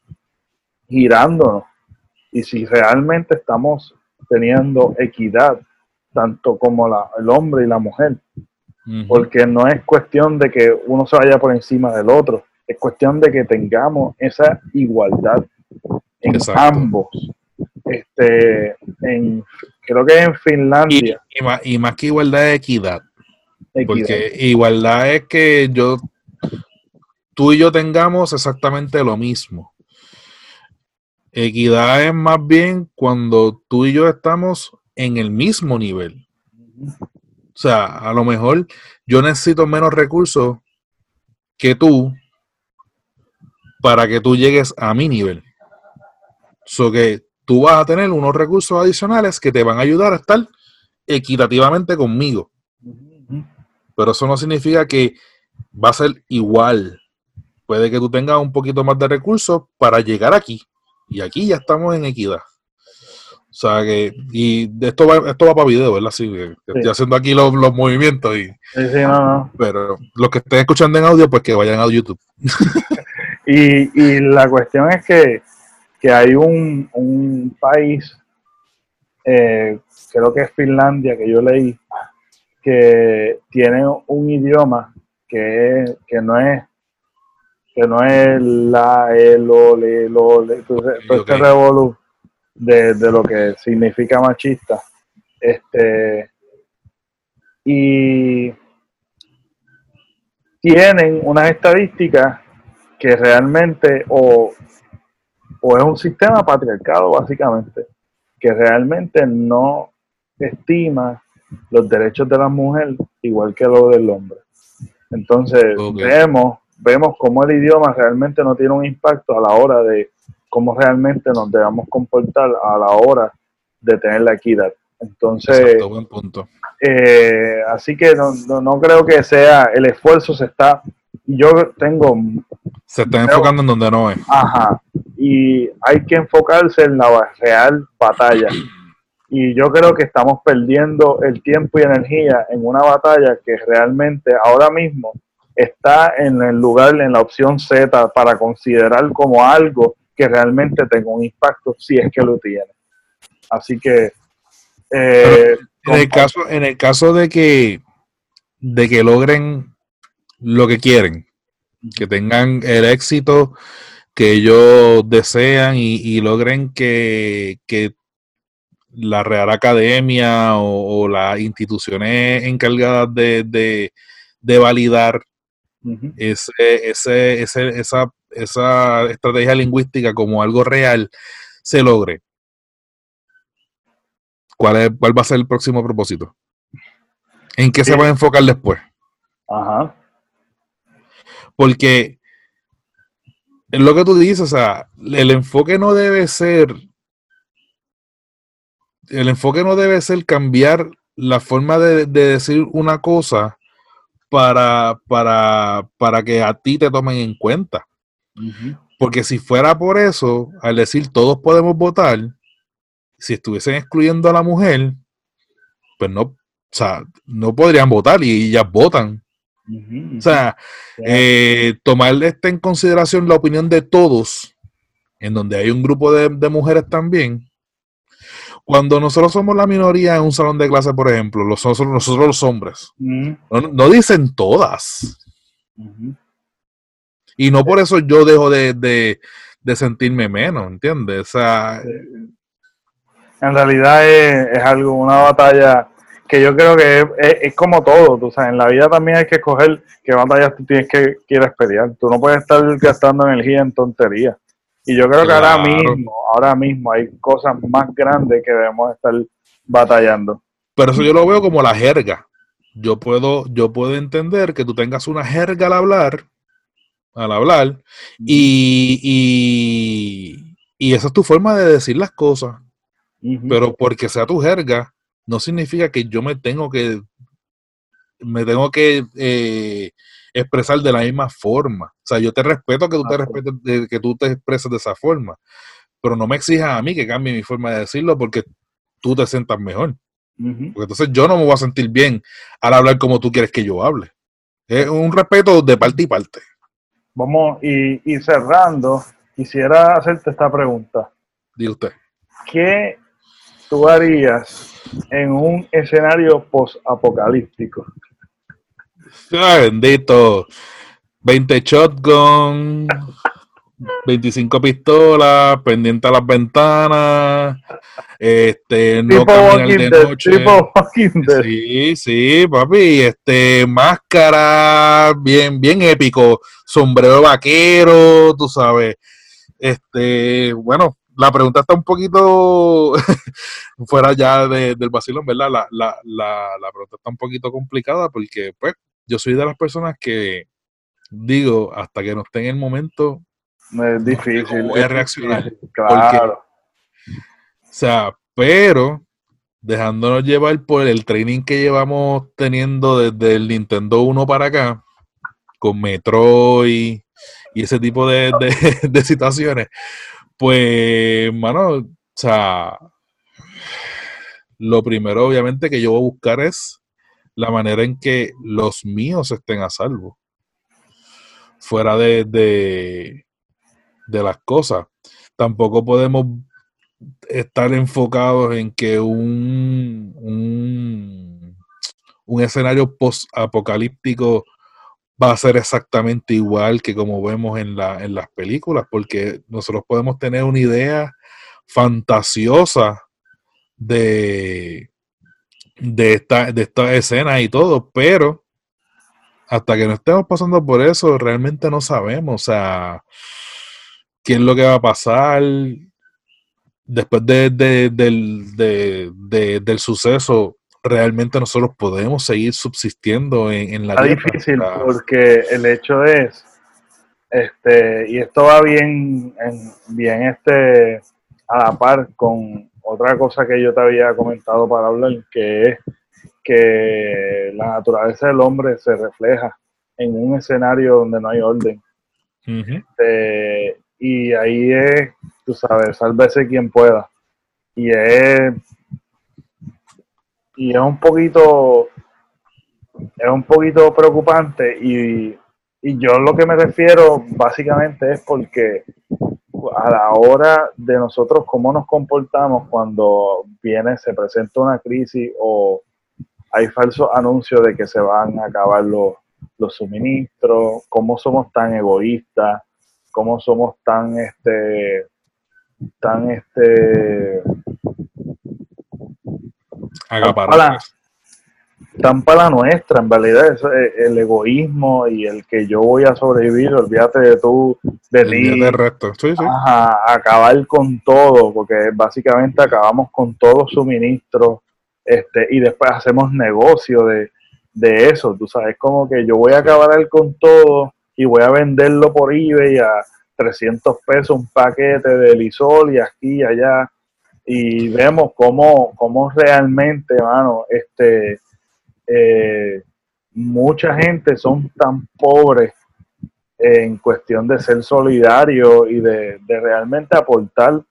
girándonos. Y si realmente estamos teniendo equidad tanto como la, el hombre y la mujer. Porque no es cuestión de que uno se vaya por encima del otro, es cuestión de que tengamos esa igualdad en ambos. Este, en, creo que en Finlandia. Y, más, que igualdad es equidad. Porque igualdad es que yo tú y yo tengamos exactamente lo mismo. Equidad es más bien cuando tú y yo estamos en el mismo nivel. O sea, a lo mejor yo necesito menos recursos que tú para que tú llegues a mi nivel. So que tú vas a tener unos recursos adicionales que te van a ayudar a estar equitativamente conmigo. Pero eso no significa que va a ser igual. Puede que tú tengas un poquito más de recursos para llegar aquí. Y aquí ya estamos en equidad. O sea que, y esto va, esto va para video, ¿verdad? Sí, estoy haciendo aquí los, movimientos. Y, sí, sí, no, no. Pero los que estén escuchando en audio, pues que vayan a YouTube. [LAUGHS] y, y la cuestión es que, que hay un, un país, eh, creo que es Finlandia, que yo leí, que tiene un idioma que, que no es que no es la, el, o, le, lo, le, este revolú de, de, lo que significa machista. Este, y tienen unas estadísticas que realmente o, o es un sistema patriarcado básicamente, que realmente no estima los derechos de la mujer igual que los del hombre. Entonces vemos vemos cómo el idioma realmente no tiene un impacto a la hora de cómo realmente nos debamos comportar a la hora de tener la equidad. Entonces, Eh, así que no, no, creo que sea, el esfuerzo se está, yo tengo... Se está enfocando en donde no es. Ajá, y hay que enfocarse en la real batalla. Y yo creo que estamos perdiendo el tiempo y energía en una batalla que realmente ahora mismo está en el lugar, en la opción Z, para considerar como algo que realmente tenga un impacto, si es que lo tiene. Así que... Eh, en, el caso, en el caso de que, de que logren lo que quieren, que tengan el éxito que ellos desean y, logren que, la Real Academia o, las instituciones encargadas de, de validar ese, ese, esa, esa estrategia lingüística como algo real se logre. ¿Cuál, es, ¿Cuál va a ser el próximo propósito? ¿En qué se va a enfocar después? Ajá. Porque es lo que tú dices, o sea, el enfoque no debe ser. El enfoque no debe ser cambiar la forma de, de decir una cosa para, para, para que a ti te tomen en cuenta. Porque si fuera por eso, al decir todos podemos votar, si estuviesen excluyendo a la mujer, pues no, o sea, no podrían votar y ellas votan. O sea, eh, tomar este en consideración la opinión de todos, en donde hay un grupo de, de mujeres también, cuando nosotros somos la minoría en un salón de clase, por ejemplo, los, nosotros, nosotros los hombres, no, dicen todas. Y no por eso yo dejo de, sentirme menos, ¿entiendes? O sea, en realidad es, algo, una batalla que yo creo que es, como todo, tú sabes, en la vida también hay que escoger qué batallas tú tienes que quieres pelear. Tú no puedes estar gastando energía en tonterías. Y yo creo que ahora mismo, ahora mismo hay cosas más grandes que debemos estar batallando. Pero eso yo lo veo como la jerga. Yo puedo, yo puedo entender que tú tengas una jerga al hablar, al hablar, y, y, esa es tu forma de decir las cosas. Pero porque sea tu jerga, no significa que yo me tengo que me tengo que eh, expresar de la misma forma. O sea, yo te respeto que tú te respetes, que tú te expreses de esa forma, pero no me exijas a mí que cambie mi forma de decirlo porque tú te sientas mejor. Porque entonces yo no me voy a sentir bien al hablar como tú quieres que yo hable. Es un respeto de parte y parte. Vamos, y, y cerrando, quisiera hacerte esta pregunta. Dile usted. ¿Qué tú harías en un escenario post-apocalíptico? bendito. 20 shotgun, 25 pistolas, pendiente a las ventanas, este, no caminar de noche. Sí, sí, papi, este, máscara, bien, bien épico, sombrero vaquero, tú sabes. Este, bueno, la pregunta está un poquito [LAUGHS] fuera ya de- del vacilón, ¿verdad? La, la, la, la pregunta está un poquito complicada porque, pues, yo soy de las personas que digo, hasta que no esté en el momento, Es difícil. cómo voy a reaccionar, Claro. O sea, pero dejándonos llevar por el training que llevamos teniendo desde el Nintendo 1 para acá, con Metroid y ese tipo de, de- [LAUGHS] de situaciones, pues, mano, o sea, lo primero obviamente que yo voy a buscar es la manera en que los míos estén a salvo, fuera de, de, de las cosas. Tampoco podemos estar enfocados en que un, un, un escenario post-apocalíptico va a ser exactamente igual que como vemos en, la, en las películas, porque nosotros podemos tener una idea fantasiosa de, de, esta, de estas escenas y todo, pero hasta que no estemos pasando por eso, realmente no sabemos, o sea, qué es lo que va a pasar, después de, de- del, de- de- del suceso, realmente nosotros podemos seguir subsistiendo en, en la Está tierra. difícil porque el hecho es, este, y esto va bien, en- bien este, a la par con otra cosa que yo te había comentado para hablar, que es que la naturaleza del hombre se refleja en un escenario donde no hay orden. Este, y ahí es, tú sabes, sálvese quien pueda. Y es, y es un poquito, es un poquito preocupante y, y yo lo que me refiero básicamente es porque a la hora de nosotros cómo nos comportamos cuando viene, se presenta una crisis o hay falsos anuncios de que se van a acabar los, los suministros, cómo somos tan egoístas, cómo somos tan este tan este acaparadores. tan para la nuestra en realidad es el egoísmo y el que yo voy a sobrevivir olvídate de tú de ti resto. Sí, sí. Ajá, acabar con todo, porque básicamente acabamos con todo suministro este, y después hacemos negocio de, de eso, tú sabes, como que yo voy a acabar con todo y voy a venderlo por eBay a 300 pesos un paquete de Lisol y aquí y allá y vemos cómo, cómo realmente, mano, este, eh, mucha gente son tan pobres en cuestión de ser solidario y de, de realmente aportar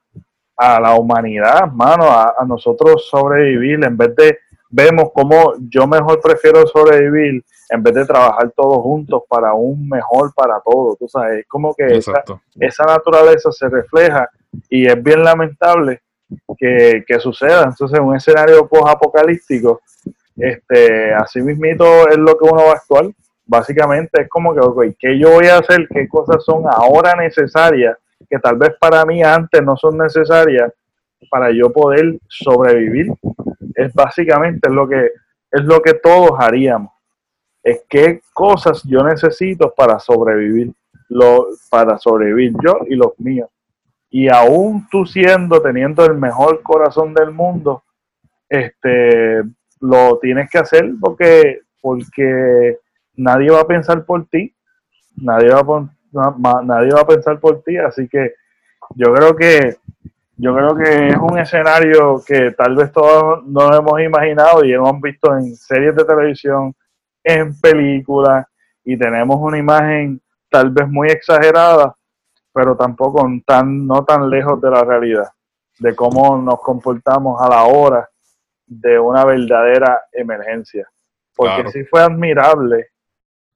a la humanidad, mano, a, a nosotros sobrevivir, en vez de, vemos cómo yo mejor prefiero sobrevivir en vez de trabajar todos juntos para un mejor para todos, tú sabes, es como que esa, esa naturaleza se refleja y es bien lamentable que, suceda. Entonces, en un escenario post-apocalíptico, este, así mismito es lo que uno va a actuar. Básicamente es como que, ok, ¿qué yo voy a hacer? ¿Qué cosas son ahora necesarias? Que tal vez para mí antes no son necesarias para yo poder sobrevivir. Es básicamente lo que, es lo que todos haríamos. Es qué cosas yo necesito para sobrevivir. Lo, para sobrevivir yo y los míos. Y aún tú siendo, teniendo el mejor corazón del mundo, este, lo tienes que hacer porque, porque nadie va a pensar por ti, nadie va a, nadie va a pensar por ti, así que yo creo que yo creo que es un escenario que tal vez todos no hemos imaginado y hemos visto en series de televisión, en películas, y tenemos una imagen tal vez muy exagerada, pero tampoco tan, no tan lejos de la realidad, de cómo nos comportamos a la hora de una verdadera emergencia. Porque Claro. sí fue admirable,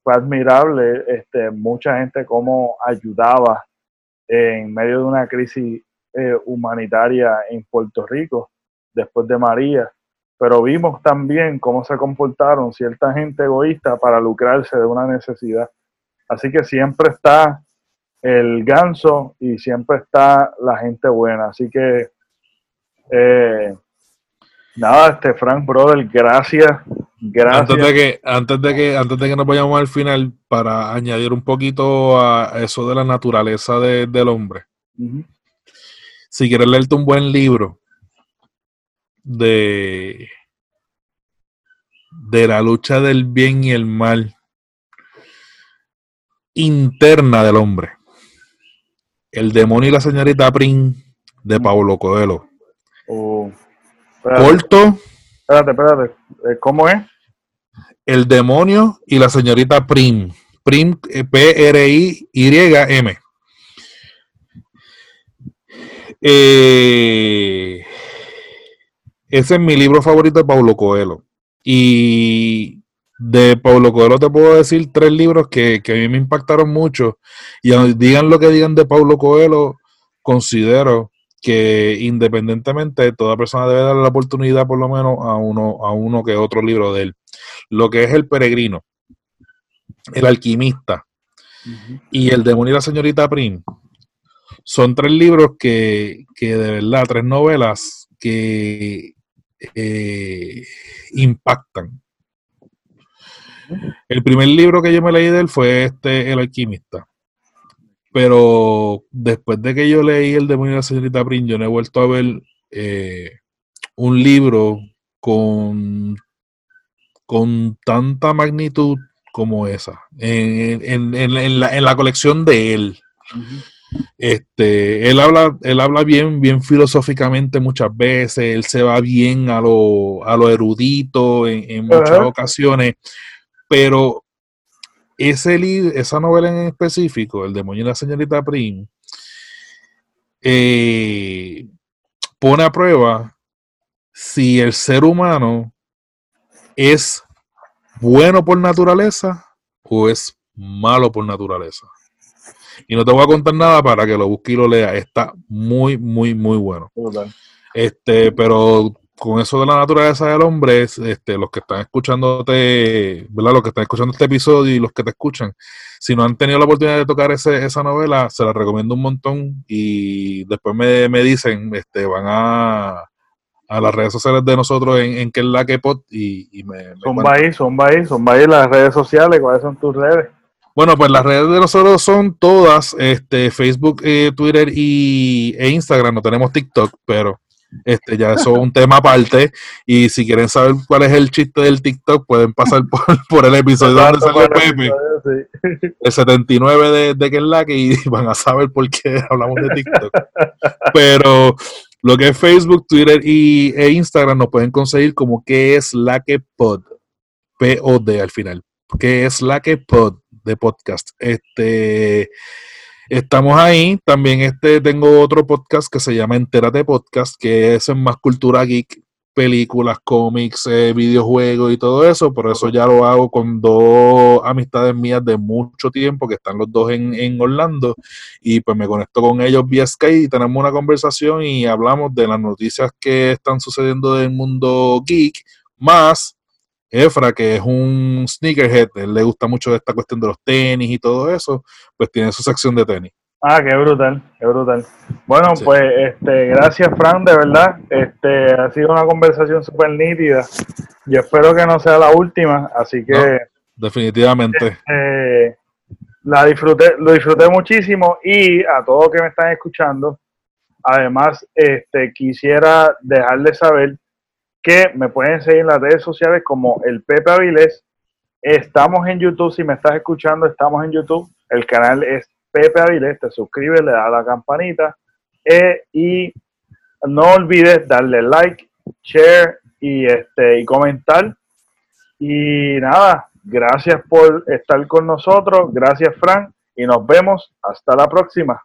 fue admirable este, mucha gente cómo ayudaba en medio de una crisis eh, humanitaria en Puerto Rico después de María, pero vimos también cómo se comportaron cierta gente egoísta para lucrarse de una necesidad. Así que siempre está el ganso y siempre está la gente buena. Así que, eh, nada, este Frank Brother, gracias. Gracias. Antes de que, antes de que, antes de que nos vayamos al final, para añadir un poquito a eso de la naturaleza del hombre. Si quieres leerte un buen libro de, de la lucha del bien y el mal interna del hombre. El demonio y la señorita Prin de Paulo Coelho. Oh, Corto. Espérate, espérate. Eh, ¿Cómo es? El demonio y la señorita Prim. Prim, P-R-I-Y-M. Eh, ese es mi libro favorito de Paulo Coelho. Y de Paulo Coelho te puedo decir tres libros que, a mí me impactaron mucho. Y digan lo que digan de Paulo Coelho, considero que independientemente toda persona debe dar la oportunidad por lo menos a uno, a uno que otro libro de él. Lo que es El Peregrino, El Alquimista y El Demonio y la Señorita Prim. Son tres libros que, que de verdad, tres novelas que eh, impactan. El primer libro que yo me leí de él fue este El alquimista. Pero después de que yo leí El demonio de la señorita Prin, yo no he vuelto a ver eh, un libro con, con tanta magnitud como esa en, la, colección de él. Este, él habla, él habla bien, bien filosóficamente muchas veces, él se va bien a lo, a lo erudito en, muchas ocasiones, pero ese esa novela en específico, El demonio y la señorita Prim, eh, pone a prueba si el ser humano es bueno por naturaleza o es malo por naturaleza. Y no te voy a contar nada para que lo busque y lo lea. Está muy, muy, muy bueno. Este, pero con eso de la naturaleza del hombre, este, los que están escuchándote, ¿verdad? Los que están escuchando este episodio y los que te escuchan, si no han tenido la oportunidad de tocar ese, esa novela, se la recomiendo un montón y después me, me dicen, este, van a, a las redes sociales de nosotros en, en que es la que pot y, y me, Son ahí, son ahí, son ahí las redes sociales, ¿cuáles son tus redes? Bueno, pues las redes de nosotros son todas, este, Facebook, eh, Twitter y, e Instagram. No tenemos TikTok, pero este, ya eso es un tema aparte. Y si quieren saber cuál es el chiste del TikTok, pueden pasar por, [LAUGHS] por el episodio donde salió Pepe. El 79 de, de que es la que y [LAUGHS] van a saber por qué hablamos de TikTok. Pero lo que es Facebook, Twitter y, e Instagram nos pueden conseguir como que es la que pod. P-O-D al final. Que es la que pod de podcast. Este, estamos ahí. También este, tengo otro podcast que se llama Entérate Podcast, que es en más cultura geek, películas, cómics, eh, videojuegos y todo eso. Por eso ya lo hago con dos amistades mías de mucho tiempo, que están los dos en, en Orlando. Y pues me conecto con ellos vía Skype y tenemos una conversación y hablamos de las noticias que están sucediendo en el mundo geek, más Efra, que es un sneakerhead, él le gusta mucho esta cuestión de los tenis y todo eso, pues tiene su sección de tenis. Ah, qué brutal, qué brutal. Bueno, pues este, gracias Fran, de verdad. Este, ha sido una conversación súper nítida. Yo espero que no sea la última, así que... definitivamente. Este, la disfruté, lo disfruté muchísimo y a todos que me están escuchando, además, este, quisiera dejarles saber que me pueden seguir en las redes sociales como el Pepe Avilés. Estamos en YouTube, si me estás escuchando, estamos en YouTube. El canal es Pepe Avilés, te suscribes, le das la campanita eh, y no olvides darle like, share y, este, y comentar. Y nada, gracias por estar con nosotros, gracias Frank y nos vemos hasta la próxima.